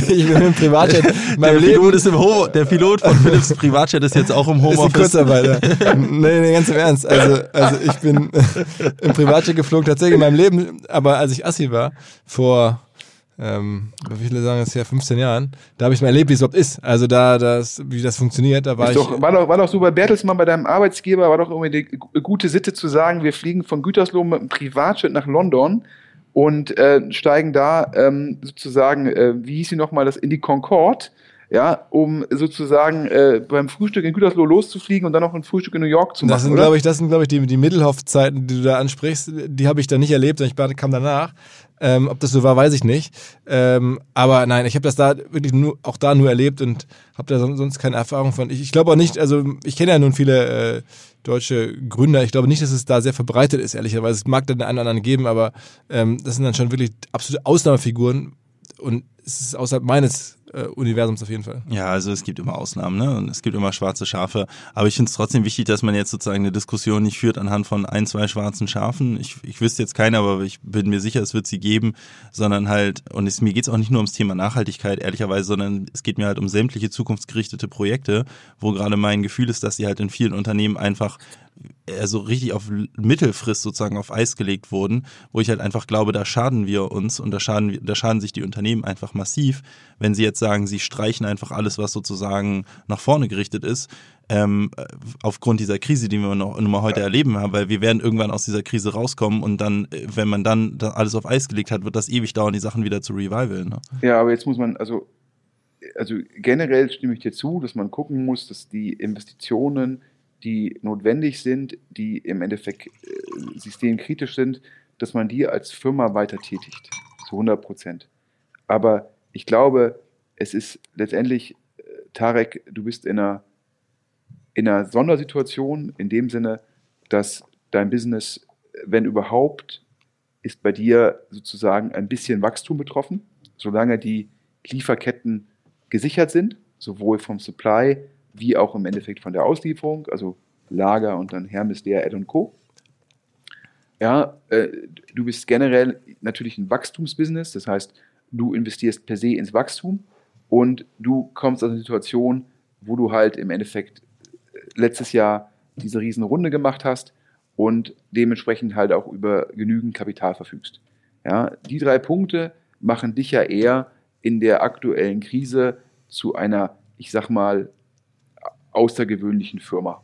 ich bin mit dem Privatjet. der Pilot ist im Home, der Pilot von Philips Privatjet ist jetzt auch im Homeoffice. Ist Kurzarbeit, nee, nee, ganz im Ernst. Also, also ich bin im Privatjet geflogen, tatsächlich in meinem Leben, aber als ich Assi war, vor ähm, wie viele sagen es ja 15 Jahren, da habe ich mal erlebt, wie es überhaupt ist. Also da, das, wie das funktioniert, da war ist ich. Doch, war, doch, war doch so bei Bertelsmann, bei deinem Arbeitsgeber, war doch irgendwie die gute Sitte zu sagen, wir fliegen von Gütersloh mit einem Privatjet nach London und äh, steigen da ähm, sozusagen, äh, wie hieß sie nochmal, das in die Concorde ja, um sozusagen äh, beim Frühstück in Gütersloh loszufliegen und dann noch ein Frühstück in New York zu machen. Das sind, glaube ich, das sind, glaube ich, die, die Mittelhoff-Zeiten, die du da ansprichst, die habe ich da nicht erlebt, sondern ich kam danach. Ähm, ob das so war, weiß ich nicht. Ähm, aber nein, ich habe das da wirklich nur, auch da nur erlebt und habe da sonst keine Erfahrung von. Ich, ich glaube auch nicht, also ich kenne ja nun viele äh, deutsche Gründer. Ich glaube nicht, dass es da sehr verbreitet ist, ehrlicherweise. Es mag dann den einen oder anderen geben, aber ähm, das sind dann schon wirklich absolute Ausnahmefiguren und es ist außerhalb meines äh, Universums auf jeden Fall. Ja, also es gibt immer Ausnahmen, ne? Und es gibt immer schwarze Schafe. Aber ich finde es trotzdem wichtig, dass man jetzt sozusagen eine Diskussion nicht führt anhand von ein, zwei schwarzen Schafen. Ich, ich wüsste jetzt keine, aber ich bin mir sicher, es wird sie geben, sondern halt, und es, mir geht es auch nicht nur ums Thema Nachhaltigkeit, ehrlicherweise, sondern es geht mir halt um sämtliche zukunftsgerichtete Projekte, wo gerade mein Gefühl ist, dass sie halt in vielen Unternehmen einfach also richtig auf Mittelfrist sozusagen auf Eis gelegt wurden, wo ich halt einfach glaube, da schaden wir uns und da schaden, da schaden sich die Unternehmen einfach massiv, wenn sie jetzt sagen, sie streichen einfach alles, was sozusagen nach vorne gerichtet ist, ähm, aufgrund dieser Krise, die wir noch, noch mal heute erleben haben, weil wir werden irgendwann aus dieser Krise rauskommen und dann, wenn man dann alles auf Eis gelegt hat, wird das ewig dauern, die Sachen wieder zu revival. Ne? Ja, aber jetzt muss man, also, also generell stimme ich dir zu, dass man gucken muss, dass die Investitionen die notwendig sind, die im Endeffekt äh, systemkritisch sind, dass man die als Firma weiter tätigt, zu 100 Prozent. Aber ich glaube, es ist letztendlich, äh, Tarek, du bist in einer, in einer Sondersituation, in dem Sinne, dass dein Business, wenn überhaupt, ist bei dir sozusagen ein bisschen Wachstum betroffen, solange die Lieferketten gesichert sind, sowohl vom Supply wie auch im Endeffekt von der Auslieferung, also Lager und dann Hermes, Ed und Co. Ja, äh, du bist generell natürlich ein Wachstumsbusiness, das heißt, du investierst per se ins Wachstum und du kommst aus einer Situation, wo du halt im Endeffekt äh, letztes Jahr diese riesen Runde gemacht hast und dementsprechend halt auch über genügend Kapital verfügst. Ja, die drei Punkte machen dich ja eher in der aktuellen Krise zu einer, ich sag mal, außergewöhnlichen Firma.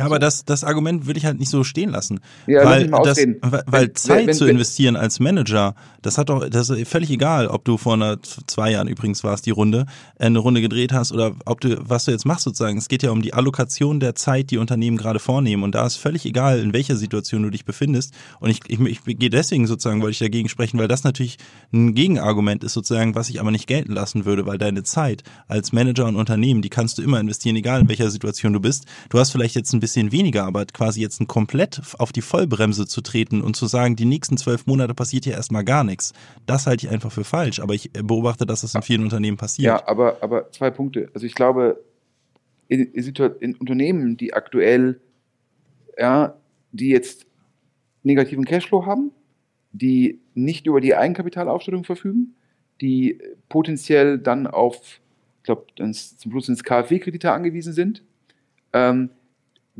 Ja, aber das, das Argument will ich halt nicht so stehen lassen. Ja, weil, das, weil, weil Zeit wenn, zu investieren als Manager, das hat doch, das ist völlig egal, ob du vor einer, zwei Jahren übrigens war es die Runde, äh, eine Runde gedreht hast oder ob du, was du jetzt machst sozusagen. Es geht ja um die Allokation der Zeit, die Unternehmen gerade vornehmen. Und da ist völlig egal, in welcher Situation du dich befindest. Und ich, ich, ich gehe deswegen sozusagen, wollte ich dagegen sprechen, weil das natürlich ein Gegenargument ist sozusagen, was ich aber nicht gelten lassen würde, weil deine Zeit als Manager und Unternehmen, die kannst du immer investieren, egal in welcher Situation du bist. Du hast vielleicht jetzt ein bisschen weniger, aber quasi jetzt ein komplett auf die Vollbremse zu treten und zu sagen, die nächsten zwölf Monate passiert hier erstmal gar nichts, das halte ich einfach für falsch. Aber ich beobachte, dass das in vielen Unternehmen passiert. Ja, aber, aber zwei Punkte. Also ich glaube, in, in Unternehmen, die aktuell, ja, die jetzt negativen Cashflow haben, die nicht über die Eigenkapitalaufstellung verfügen, die potenziell dann auf, ich glaube, zum Schluss ins KfW-Kredite angewiesen sind, ähm,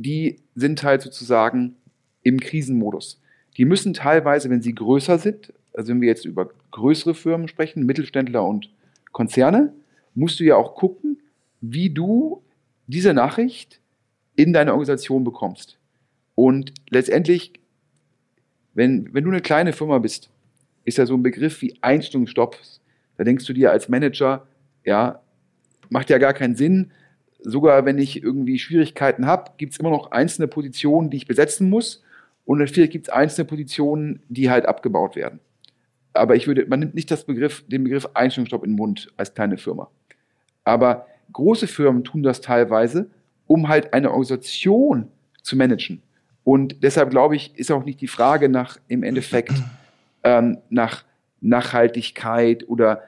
die sind halt sozusagen im Krisenmodus. Die müssen teilweise, wenn sie größer sind, also wenn wir jetzt über größere Firmen sprechen, Mittelständler und Konzerne, musst du ja auch gucken, wie du diese Nachricht in deine Organisation bekommst. Und letztendlich, wenn, wenn du eine kleine Firma bist, ist ja so ein Begriff wie Einstellungsstopp. Da denkst du dir als Manager, ja, macht ja gar keinen Sinn, sogar wenn ich irgendwie Schwierigkeiten habe, gibt es immer noch einzelne Positionen, die ich besetzen muss. Und natürlich gibt es einzelne Positionen, die halt abgebaut werden. Aber ich würde, man nimmt nicht das Begriff, den Begriff Einstellungsstopp in den Mund als kleine Firma. Aber große Firmen tun das teilweise, um halt eine Organisation zu managen. Und deshalb glaube ich, ist auch nicht die Frage nach im Endeffekt ähm, nach Nachhaltigkeit oder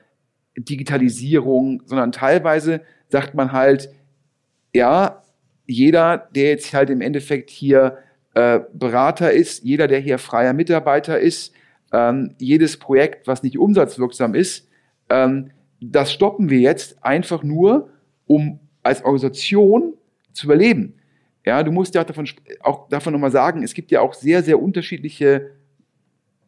Digitalisierung, sondern teilweise sagt man halt, ja, jeder, der jetzt halt im Endeffekt hier äh, Berater ist, jeder, der hier freier Mitarbeiter ist, ähm, jedes Projekt, was nicht umsatzwirksam ist, ähm, das stoppen wir jetzt einfach nur, um als Organisation zu überleben. Ja, du musst ja davon, auch davon nochmal sagen, es gibt ja auch sehr, sehr unterschiedliche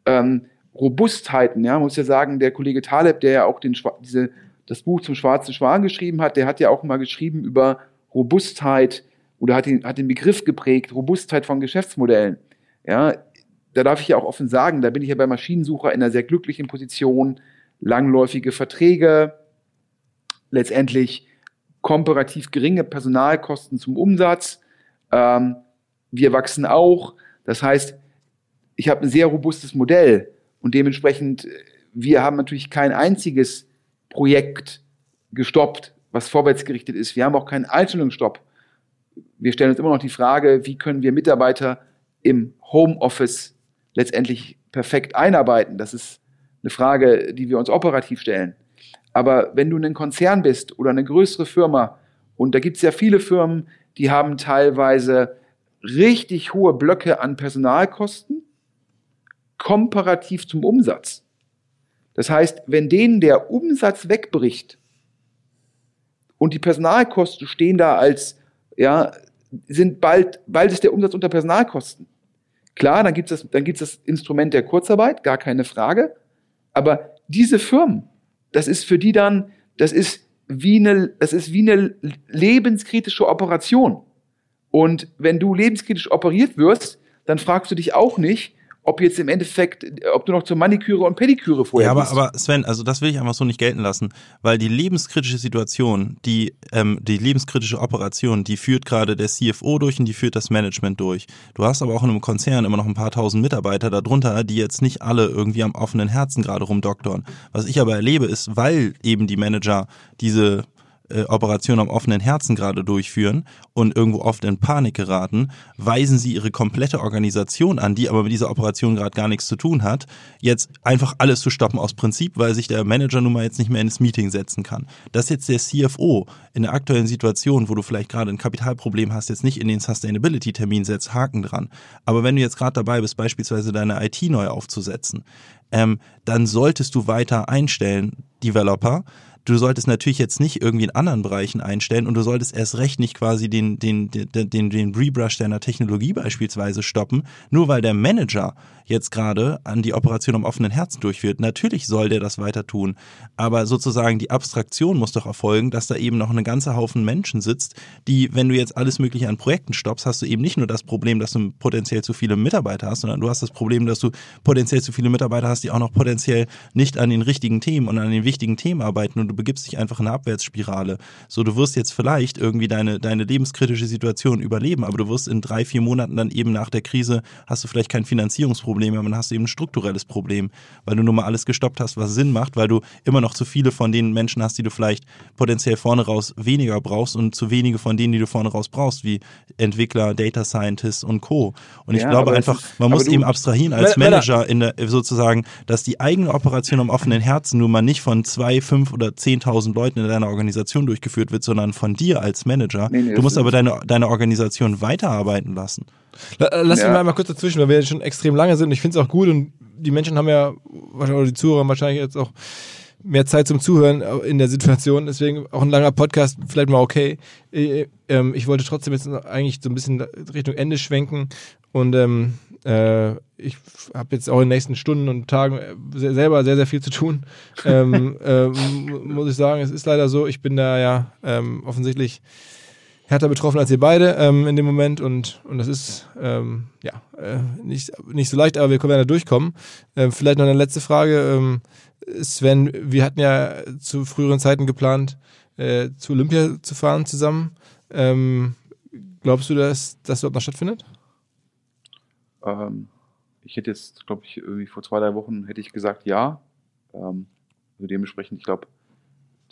ähm, Robustheiten. Ja, muss ja sagen, der Kollege Taleb, der ja auch den, diese, das Buch zum Schwarzen Schwan geschrieben hat, der hat ja auch mal geschrieben über Robustheit oder hat den, hat den Begriff geprägt, Robustheit von Geschäftsmodellen. Ja, da darf ich ja auch offen sagen, da bin ich ja bei Maschinensucher in einer sehr glücklichen Position, langläufige Verträge, letztendlich komparativ geringe Personalkosten zum Umsatz. Ähm, wir wachsen auch. Das heißt, ich habe ein sehr robustes Modell und dementsprechend, wir haben natürlich kein einziges Projekt gestoppt, was vorwärtsgerichtet ist. Wir haben auch keinen Einstellungsstopp. Wir stellen uns immer noch die Frage, wie können wir Mitarbeiter im Homeoffice letztendlich perfekt einarbeiten. Das ist eine Frage, die wir uns operativ stellen. Aber wenn du ein Konzern bist oder eine größere Firma, und da gibt es ja viele Firmen, die haben teilweise richtig hohe Blöcke an Personalkosten komparativ zum Umsatz. Das heißt, wenn denen der Umsatz wegbricht und die Personalkosten stehen da als, ja, sind bald, bald ist der Umsatz unter Personalkosten. Klar, dann gibt es das, das Instrument der Kurzarbeit, gar keine Frage. Aber diese Firmen, das ist für die dann, das ist wie eine, das ist wie eine lebenskritische Operation. Und wenn du lebenskritisch operiert wirst, dann fragst du dich auch nicht, ob jetzt im Endeffekt, ob du noch zur Maniküre und Pediküre vorher Ja, aber, aber Sven, also das will ich einfach so nicht gelten lassen, weil die lebenskritische Situation, die, ähm, die lebenskritische Operation, die führt gerade der CFO durch und die führt das Management durch. Du hast aber auch in einem Konzern immer noch ein paar tausend Mitarbeiter darunter, die jetzt nicht alle irgendwie am offenen Herzen gerade rumdoktoren. Was ich aber erlebe ist, weil eben die Manager diese äh, Operation am offenen Herzen gerade durchführen und irgendwo oft in Panik geraten, weisen sie ihre komplette Organisation an, die aber mit dieser Operation gerade gar nichts zu tun hat, jetzt einfach alles zu stoppen aus Prinzip, weil sich der Manager nun mal jetzt nicht mehr ins Meeting setzen kann. Dass jetzt der CFO in der aktuellen Situation, wo du vielleicht gerade ein Kapitalproblem hast, jetzt nicht in den Sustainability-Termin setzt, Haken dran. Aber wenn du jetzt gerade dabei bist, beispielsweise deine IT neu aufzusetzen, ähm, dann solltest du weiter einstellen, Developer, du solltest natürlich jetzt nicht irgendwie in anderen Bereichen einstellen und du solltest erst recht nicht quasi den, den, den, den, den Rebrush deiner Technologie beispielsweise stoppen, nur weil der Manager jetzt gerade an die Operation am offenen Herzen durchführt. Natürlich soll der das weiter tun, aber sozusagen die Abstraktion muss doch erfolgen, dass da eben noch eine ganze Haufen Menschen sitzt, die, wenn du jetzt alles Mögliche an Projekten stoppst, hast du eben nicht nur das Problem, dass du potenziell zu viele Mitarbeiter hast, sondern du hast das Problem, dass du potenziell zu viele Mitarbeiter hast, die auch noch potenziell nicht an den richtigen Themen und an den wichtigen Themen arbeiten und du begibst dich einfach in eine Abwärtsspirale. So, du wirst jetzt vielleicht irgendwie deine, deine lebenskritische Situation überleben, aber du wirst in drei, vier Monaten dann eben nach der Krise hast du vielleicht kein Finanzierungsproblem mehr, dann hast du eben ein strukturelles Problem, weil du nur mal alles gestoppt hast, was Sinn macht, weil du immer noch zu viele von den Menschen hast, die du vielleicht potenziell vorne raus weniger brauchst und zu wenige von denen, die du vorne raus brauchst, wie Entwickler, Data Scientists und Co. Und ich ja, glaube einfach, man muss eben abstrahieren als Manager in der, sozusagen, dass die eigene Operation am offenen Herzen nun mal nicht von zwei, fünf oder 10.000 Leuten in deiner Organisation durchgeführt wird, sondern von dir als Manager. Nee, nee, du musst aber deine, deine Organisation weiterarbeiten lassen. Lass ja. mich mal einmal kurz dazwischen, weil wir jetzt schon extrem lange sind und ich finde es auch gut und die Menschen haben ja, oder die Zuhörer wahrscheinlich jetzt auch mehr Zeit zum Zuhören in der Situation, deswegen auch ein langer Podcast vielleicht mal okay. Ich, ähm, ich wollte trotzdem jetzt eigentlich so ein bisschen Richtung Ende schwenken und ähm, äh, ich habe jetzt auch in den nächsten Stunden und Tagen äh, selber sehr, sehr viel zu tun. ähm, äh, muss ich sagen, es ist leider so, ich bin da ja ähm, offensichtlich härter betroffen als ihr beide ähm, in dem Moment und, und das ist ähm, ja äh, nicht, nicht so leicht, aber wir können ja da durchkommen. Ähm, vielleicht noch eine letzte Frage. Ähm, Sven, wir hatten ja zu früheren Zeiten geplant, äh, zu Olympia zu fahren zusammen. Ähm, glaubst du, dass das dort noch stattfindet? Ähm, ich hätte jetzt, glaube ich, irgendwie vor zwei, drei Wochen hätte ich gesagt, ja. Ähm, also dementsprechend, ich glaube,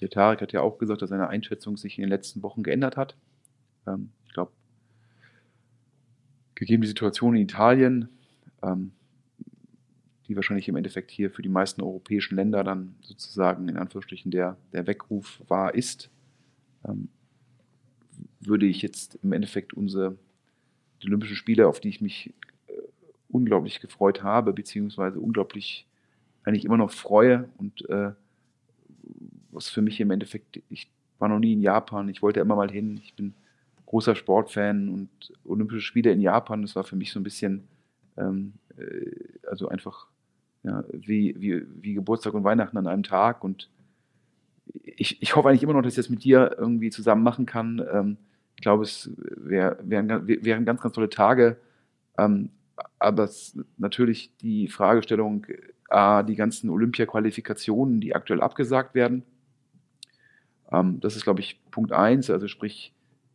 der Tarek hat ja auch gesagt, dass seine Einschätzung sich in den letzten Wochen geändert hat. Ähm, ich glaube, gegeben die Situation in Italien, ähm, die wahrscheinlich im Endeffekt hier für die meisten europäischen Länder dann sozusagen in Anführungsstrichen der, der Weckruf war, ist, ähm, würde ich jetzt im Endeffekt unsere die Olympischen Spiele, auf die ich mich unglaublich gefreut habe, beziehungsweise unglaublich eigentlich immer noch freue und äh, was für mich im Endeffekt, ich war noch nie in Japan, ich wollte immer mal hin, ich bin großer Sportfan und Olympische Spiele in Japan, das war für mich so ein bisschen, ähm, äh, also einfach ja, wie, wie, wie Geburtstag und Weihnachten an einem Tag und ich, ich hoffe eigentlich immer noch, dass ich das mit dir irgendwie zusammen machen kann. Ähm, ich glaube, es wär, wären, ganz, ganz tolle Tage. Ähm, aber es, natürlich die Fragestellung, äh, die ganzen Olympia-Qualifikationen, die aktuell abgesagt werden. Ähm, das ist, glaube ich, Punkt eins. Also sprich,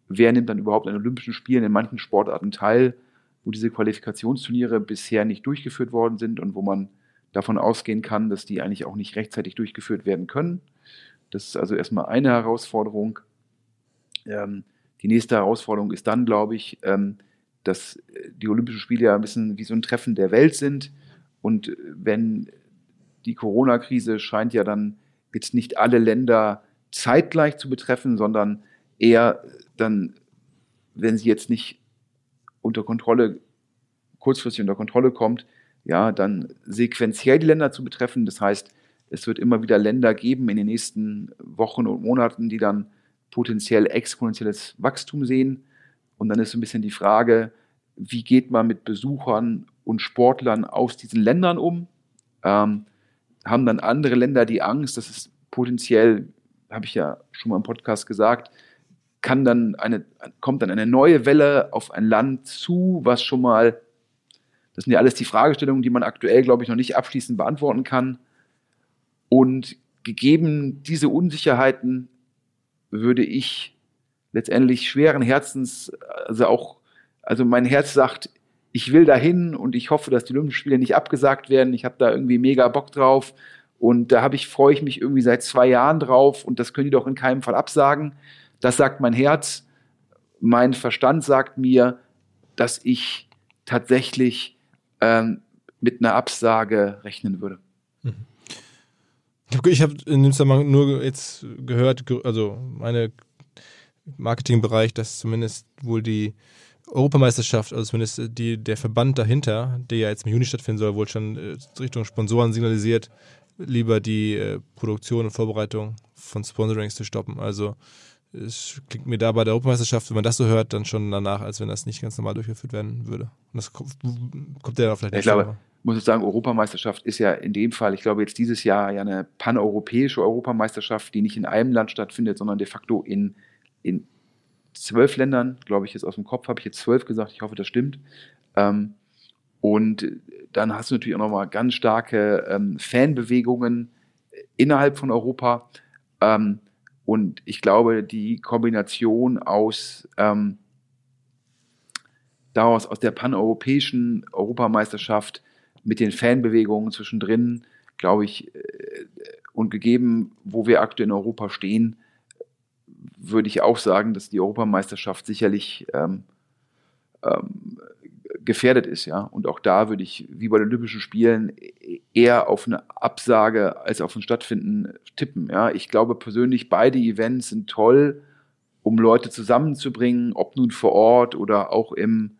wer nimmt dann überhaupt an Olympischen Spielen in manchen Sportarten teil, wo diese Qualifikationsturniere bisher nicht durchgeführt worden sind und wo man davon ausgehen kann, dass die eigentlich auch nicht rechtzeitig durchgeführt werden können. Das ist also erstmal eine Herausforderung. Ähm, die nächste Herausforderung ist dann, glaube ich, ähm, dass die Olympischen Spiele ja ein bisschen wie so ein Treffen der Welt sind. Und wenn die Corona-Krise scheint ja dann jetzt nicht alle Länder zeitgleich zu betreffen, sondern eher dann, wenn sie jetzt nicht unter Kontrolle, kurzfristig unter Kontrolle kommt, ja, dann sequenziell die Länder zu betreffen. Das heißt, es wird immer wieder Länder geben in den nächsten Wochen und Monaten, die dann potenziell exponentielles Wachstum sehen. Und dann ist so ein bisschen die Frage, wie geht man mit Besuchern und Sportlern aus diesen Ländern um? Ähm, haben dann andere Länder die Angst, dass es potenziell, habe ich ja schon mal im Podcast gesagt, kann dann eine, kommt dann eine neue Welle auf ein Land zu, was schon mal, das sind ja alles die Fragestellungen, die man aktuell, glaube ich, noch nicht abschließend beantworten kann. Und gegeben diese Unsicherheiten würde ich letztendlich schweren Herzens, also auch, also mein Herz sagt, ich will dahin und ich hoffe, dass die Olympischen Spiele nicht abgesagt werden. Ich habe da irgendwie mega Bock drauf und da habe ich freue ich mich irgendwie seit zwei Jahren drauf und das können die doch in keinem Fall absagen. Das sagt mein Herz. Mein Verstand sagt mir, dass ich tatsächlich ähm, mit einer Absage rechnen würde. Mhm. Ich habe in dem Zusammenhang nur jetzt gehört, also meine Marketingbereich, dass zumindest wohl die Europameisterschaft, also zumindest die, der Verband dahinter, der ja jetzt im Juni stattfinden soll, wohl schon äh, Richtung Sponsoren signalisiert, lieber die äh, Produktion und Vorbereitung von Sponsorings zu stoppen. Also es klingt mir da bei der Europameisterschaft, wenn man das so hört, dann schon danach, als wenn das nicht ganz normal durchgeführt werden würde. Und das kommt, kommt ja vielleicht nicht. Ich glaube, muss ich sagen, Europameisterschaft ist ja in dem Fall, ich glaube jetzt dieses Jahr ja eine paneuropäische Europameisterschaft, die nicht in einem Land stattfindet, sondern de facto in, in zwölf Ländern, glaube ich jetzt aus dem Kopf, habe ich jetzt zwölf gesagt, ich hoffe, das stimmt. Ähm, und dann hast du natürlich auch nochmal ganz starke ähm, Fanbewegungen innerhalb von Europa. Ähm, und ich glaube, die Kombination aus ähm, daraus aus der paneuropäischen Europameisterschaft mit den Fanbewegungen zwischendrin, glaube ich, äh, und gegeben, wo wir aktuell in Europa stehen, würde ich auch sagen, dass die Europameisterschaft sicherlich ähm, ähm, gefährdet ist, ja. Und auch da würde ich, wie bei den Olympischen Spielen, eher auf eine Absage als auf ein Stattfinden tippen, ja. Ich glaube persönlich, beide Events sind toll, um Leute zusammenzubringen, ob nun vor Ort oder auch im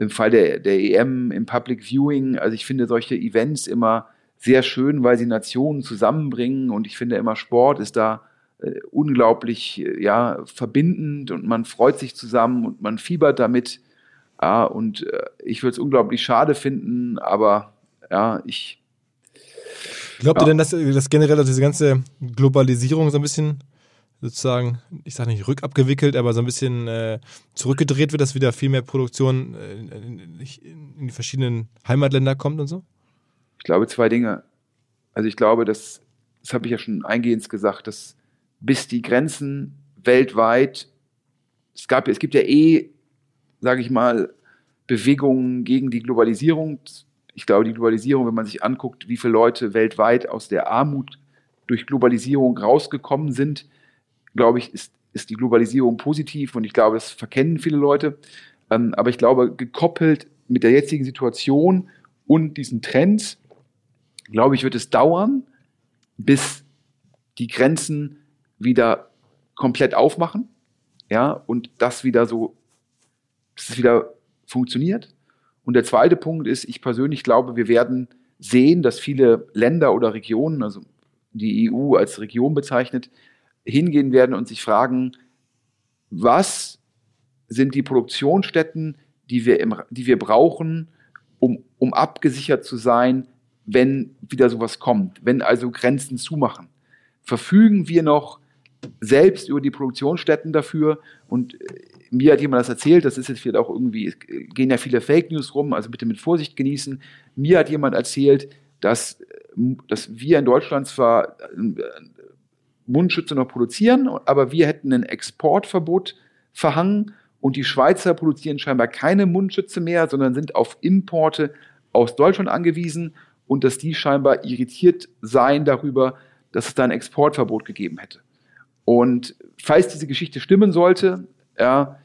im Fall der, der EM im Public Viewing. Also ich finde solche Events immer sehr schön, weil sie Nationen zusammenbringen und ich finde immer Sport ist da äh, unglaublich äh, ja verbindend und man freut sich zusammen und man fiebert damit. Ja, und äh, ich würde es unglaublich schade finden, aber ja, ich. Glaubt ja. ihr denn, dass, dass generell diese ganze Globalisierung so ein bisschen sozusagen, ich sage nicht rückabgewickelt, aber so ein bisschen äh, zurückgedreht wird, dass wieder viel mehr Produktion äh, in, in, die verschiedenen Heimatländer kommt und so? Ich glaube zwei Dinge. Also ich glaube, dass, das habe ich ja schon eingehend gesagt, dass bis die Grenzen weltweit, es gab, es gibt ja eh, sage ich mal, Bewegungen gegen die Globalisierung. Ich glaube, die Globalisierung, wenn man sich anguckt, wie viele Leute weltweit aus der Armut durch Globalisierung rausgekommen sind, glaube ich, ist, ist die Globalisierung positiv und ich glaube, das verkennen viele Leute. Ähm, aber ich glaube, gekoppelt mit der jetzigen Situation und diesen Trends, glaube ich, wird es dauern, bis die Grenzen wieder komplett aufmachen, ja, und das wieder so, dass es wieder funktioniert. Und der zweite Punkt ist, ich persönlich glaube, wir werden sehen, dass viele Länder oder Regionen, also die EU als Region bezeichnet, hingehen werden und sich fragen, was sind die Produktionsstätten, die wir, im, die wir brauchen, um, um abgesichert zu sein, wenn wieder sowas kommt, wenn also Grenzen zumachen. Verfügen wir noch selbst über die Produktionsstätten dafür und äh, mir hat jemand das erzählt, das ist jetzt vielleicht auch irgendwie, gehen ja viele Fake News rum, also bitte mit Vorsicht genießen. Mir hat jemand erzählt, dass, äh, dass wir in Deutschland zwar äh, Mundschütze noch produzieren, aber wir hätten ein Exportverbot verhangen und die Schweizer produzieren scheinbar keine Mundschütze mehr, sondern sind auf Importe aus Deutschland angewiesen und dass die scheinbar irritiert seien darüber, dass es da ein Exportverbot gegeben hätte. Und falls diese Geschichte stimmen sollte, ja,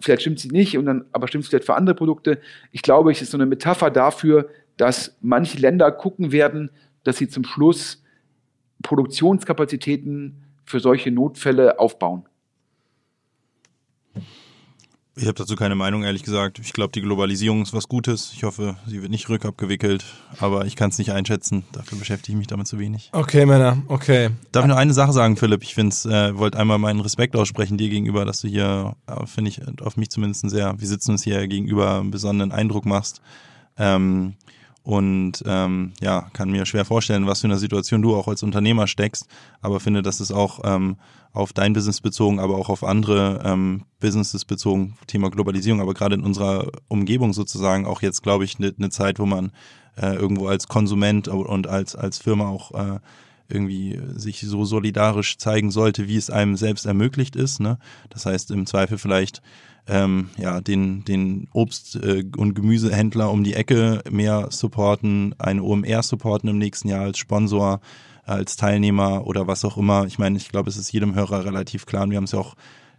vielleicht stimmt sie nicht, und dann, aber stimmt es vielleicht für andere Produkte. Ich glaube, es ist so eine Metapher dafür, dass manche Länder gucken werden, dass sie zum Schluss Produktionskapazitäten für solche Notfälle aufbauen. Ich habe dazu keine Meinung, ehrlich gesagt. Ich glaube, die Globalisierung ist was Gutes. Ich hoffe, sie wird nicht rückabgewickelt, aber ich kann es nicht einschätzen. Dafür beschäftige ich mich damit zu wenig. Okay, Männer, okay. Darf ich noch eine Sache sagen, Philipp? Ich finde äh, wollte einmal meinen Respekt aussprechen dir gegenüber, dass du hier, äh, finde ich, auf mich zumindest sehr, wir sitzen uns hier gegenüber, einen besonderen Eindruck machst. Ähm, und ähm, ja, kann mir schwer vorstellen, was für eine Situation du auch als Unternehmer steckst, aber finde, dass es auch ähm, auf dein Business bezogen, aber auch auf andere ähm, Businesses bezogen, Thema Globalisierung, aber gerade in unserer Umgebung sozusagen auch jetzt, glaube ich, eine ne Zeit, wo man äh, irgendwo als Konsument und als, als Firma auch äh, irgendwie sich so solidarisch zeigen sollte, wie es einem selbst ermöglicht ist. Ne? Das heißt, im Zweifel vielleicht ähm, ja, den, den Obst- äh, und Gemüsehändler um die Ecke mehr supporten, eine OMR supporten im nächsten Jahr als Sponsor, als Teilnehmer oder was auch immer. Ich meine, ich glaube, es ist jedem Hörer relativ klar und wir haben es ja auch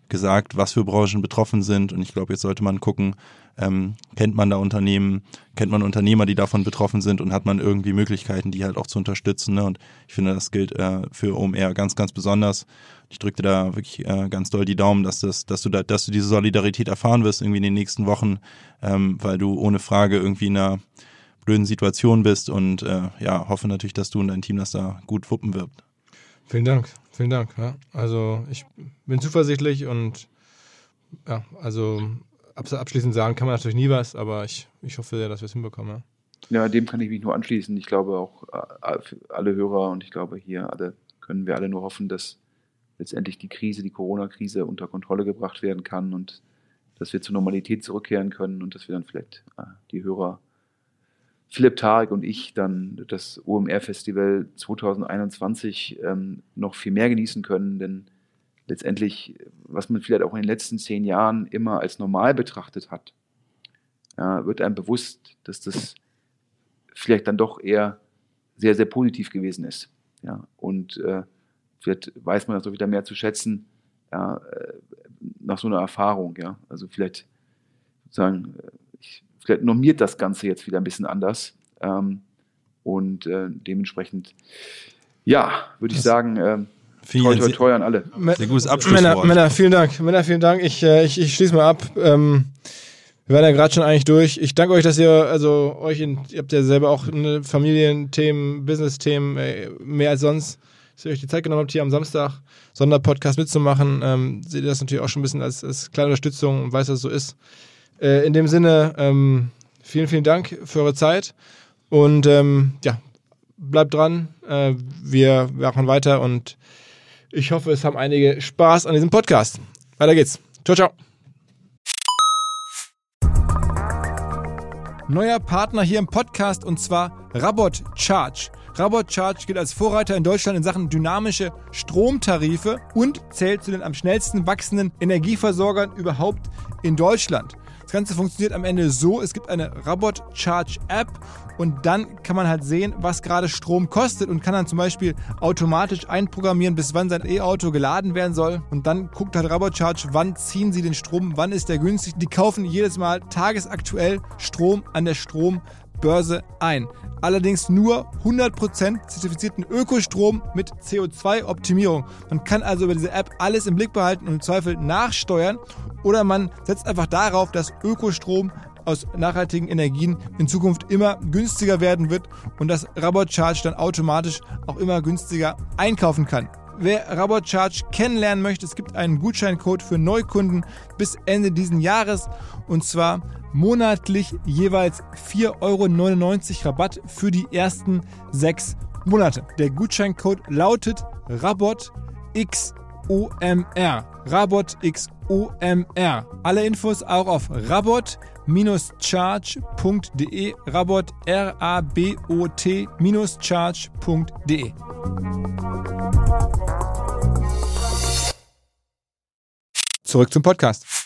gesagt, was für Branchen betroffen sind und ich glaube, jetzt sollte man gucken, ähm, kennt man da Unternehmen, kennt man Unternehmer, die davon betroffen sind und hat man irgendwie Möglichkeiten, die halt auch zu unterstützen. Ne? Und ich finde, das gilt äh, für OMR ganz, ganz besonders. Ich drücke dir da wirklich äh, ganz doll die Daumen, dass das, dass du da, dass du diese Solidarität erfahren wirst irgendwie in den nächsten Wochen, ähm, weil du ohne Frage irgendwie in einer blöden Situation bist und äh, ja, hoffe natürlich, dass du und dein Team das da gut wuppen wird. Vielen Dank, vielen Dank. Ja. Also ich bin zuversichtlich und ja, also abschließend sagen kann man natürlich nie was, aber ich, ich hoffe sehr, dass wir es hinbekommen. Ja. ja, dem kann ich mich nur anschließen. Ich glaube auch äh, alle Hörer und ich glaube hier alle können wir alle nur hoffen, dass letztendlich die Krise, die Corona-Krise unter Kontrolle gebracht werden kann und dass wir zur Normalität zurückkehren können und dass wir dann vielleicht äh, die Hörer Philipp Tarek und ich dann das OMR-Festival 2021 ähm, noch viel mehr genießen können, denn letztendlich, was man vielleicht auch in den letzten zehn Jahren immer als normal betrachtet hat, ja, wird einem bewusst, dass das vielleicht dann doch eher sehr, sehr positiv gewesen ist. Ja, und äh, vielleicht weiß man das auch wieder mehr zu schätzen, ja, äh, nach so einer Erfahrung, ja. Also vielleicht sozusagen, äh, ich, vielleicht normiert das Ganze jetzt wieder ein bisschen anders. Ähm, und äh, dementsprechend, ja, würde ich sagen, äh, Toi, toi, toi an alle. Sehr gutes Abschlusswort. Männer, Männer, vielen Dank. Männer, vielen Dank. Ich, äh, ich, ich schließe mal ab. Ähm, wir waren ja gerade schon eigentlich durch. Ich danke euch, dass ihr, also euch, in, ihr habt ja selber auch eine Familienthemen, Business-Themen, äh, mehr als sonst, dass ihr euch die Zeit genommen habt, hier am Samstag Sonderpodcast mitzumachen. Ähm, seht ihr das natürlich auch schon ein bisschen als, als kleine Unterstützung und weiß, dass es so ist. Äh, in dem Sinne, ähm, vielen, vielen Dank für eure Zeit und ähm, ja, bleibt dran. Äh, wir machen weiter und ich hoffe, es haben einige Spaß an diesem Podcast. Weiter geht's. Ciao, ciao. Neuer Partner hier im Podcast und zwar Rabot Charge. Rabot Charge gilt als Vorreiter in Deutschland in Sachen dynamische Stromtarife und zählt zu den am schnellsten wachsenden Energieversorgern überhaupt in Deutschland. Das Ganze funktioniert am Ende so, es gibt eine Rabot Charge App und dann kann man halt sehen, was gerade Strom kostet und kann dann zum Beispiel automatisch einprogrammieren, bis wann sein E-Auto geladen werden soll. Und dann guckt halt Rabocharge, wann ziehen sie den Strom, wann ist der günstig. Die kaufen jedes Mal tagesaktuell Strom an der Strombörse ein. Allerdings nur 100% zertifizierten Ökostrom mit CO2-Optimierung. Man kann also über diese App alles im Blick behalten und im Zweifel nachsteuern oder man setzt einfach darauf, dass Ökostrom aus nachhaltigen Energien in Zukunft immer günstiger werden wird und dass Rabot Charge dann automatisch auch immer günstiger einkaufen kann. Wer Rabot Charge kennenlernen möchte, es gibt einen Gutscheincode für Neukunden bis Ende diesen Jahres und zwar monatlich jeweils 4,99 Euro Rabatt für die ersten sechs Monate. Der Gutscheincode lautet RabotXOMR. RabotXOMR. Alle Infos auch auf rabot-charge.de. Rabot R-A-B-O-T-charge.de. Zurück zum Podcast.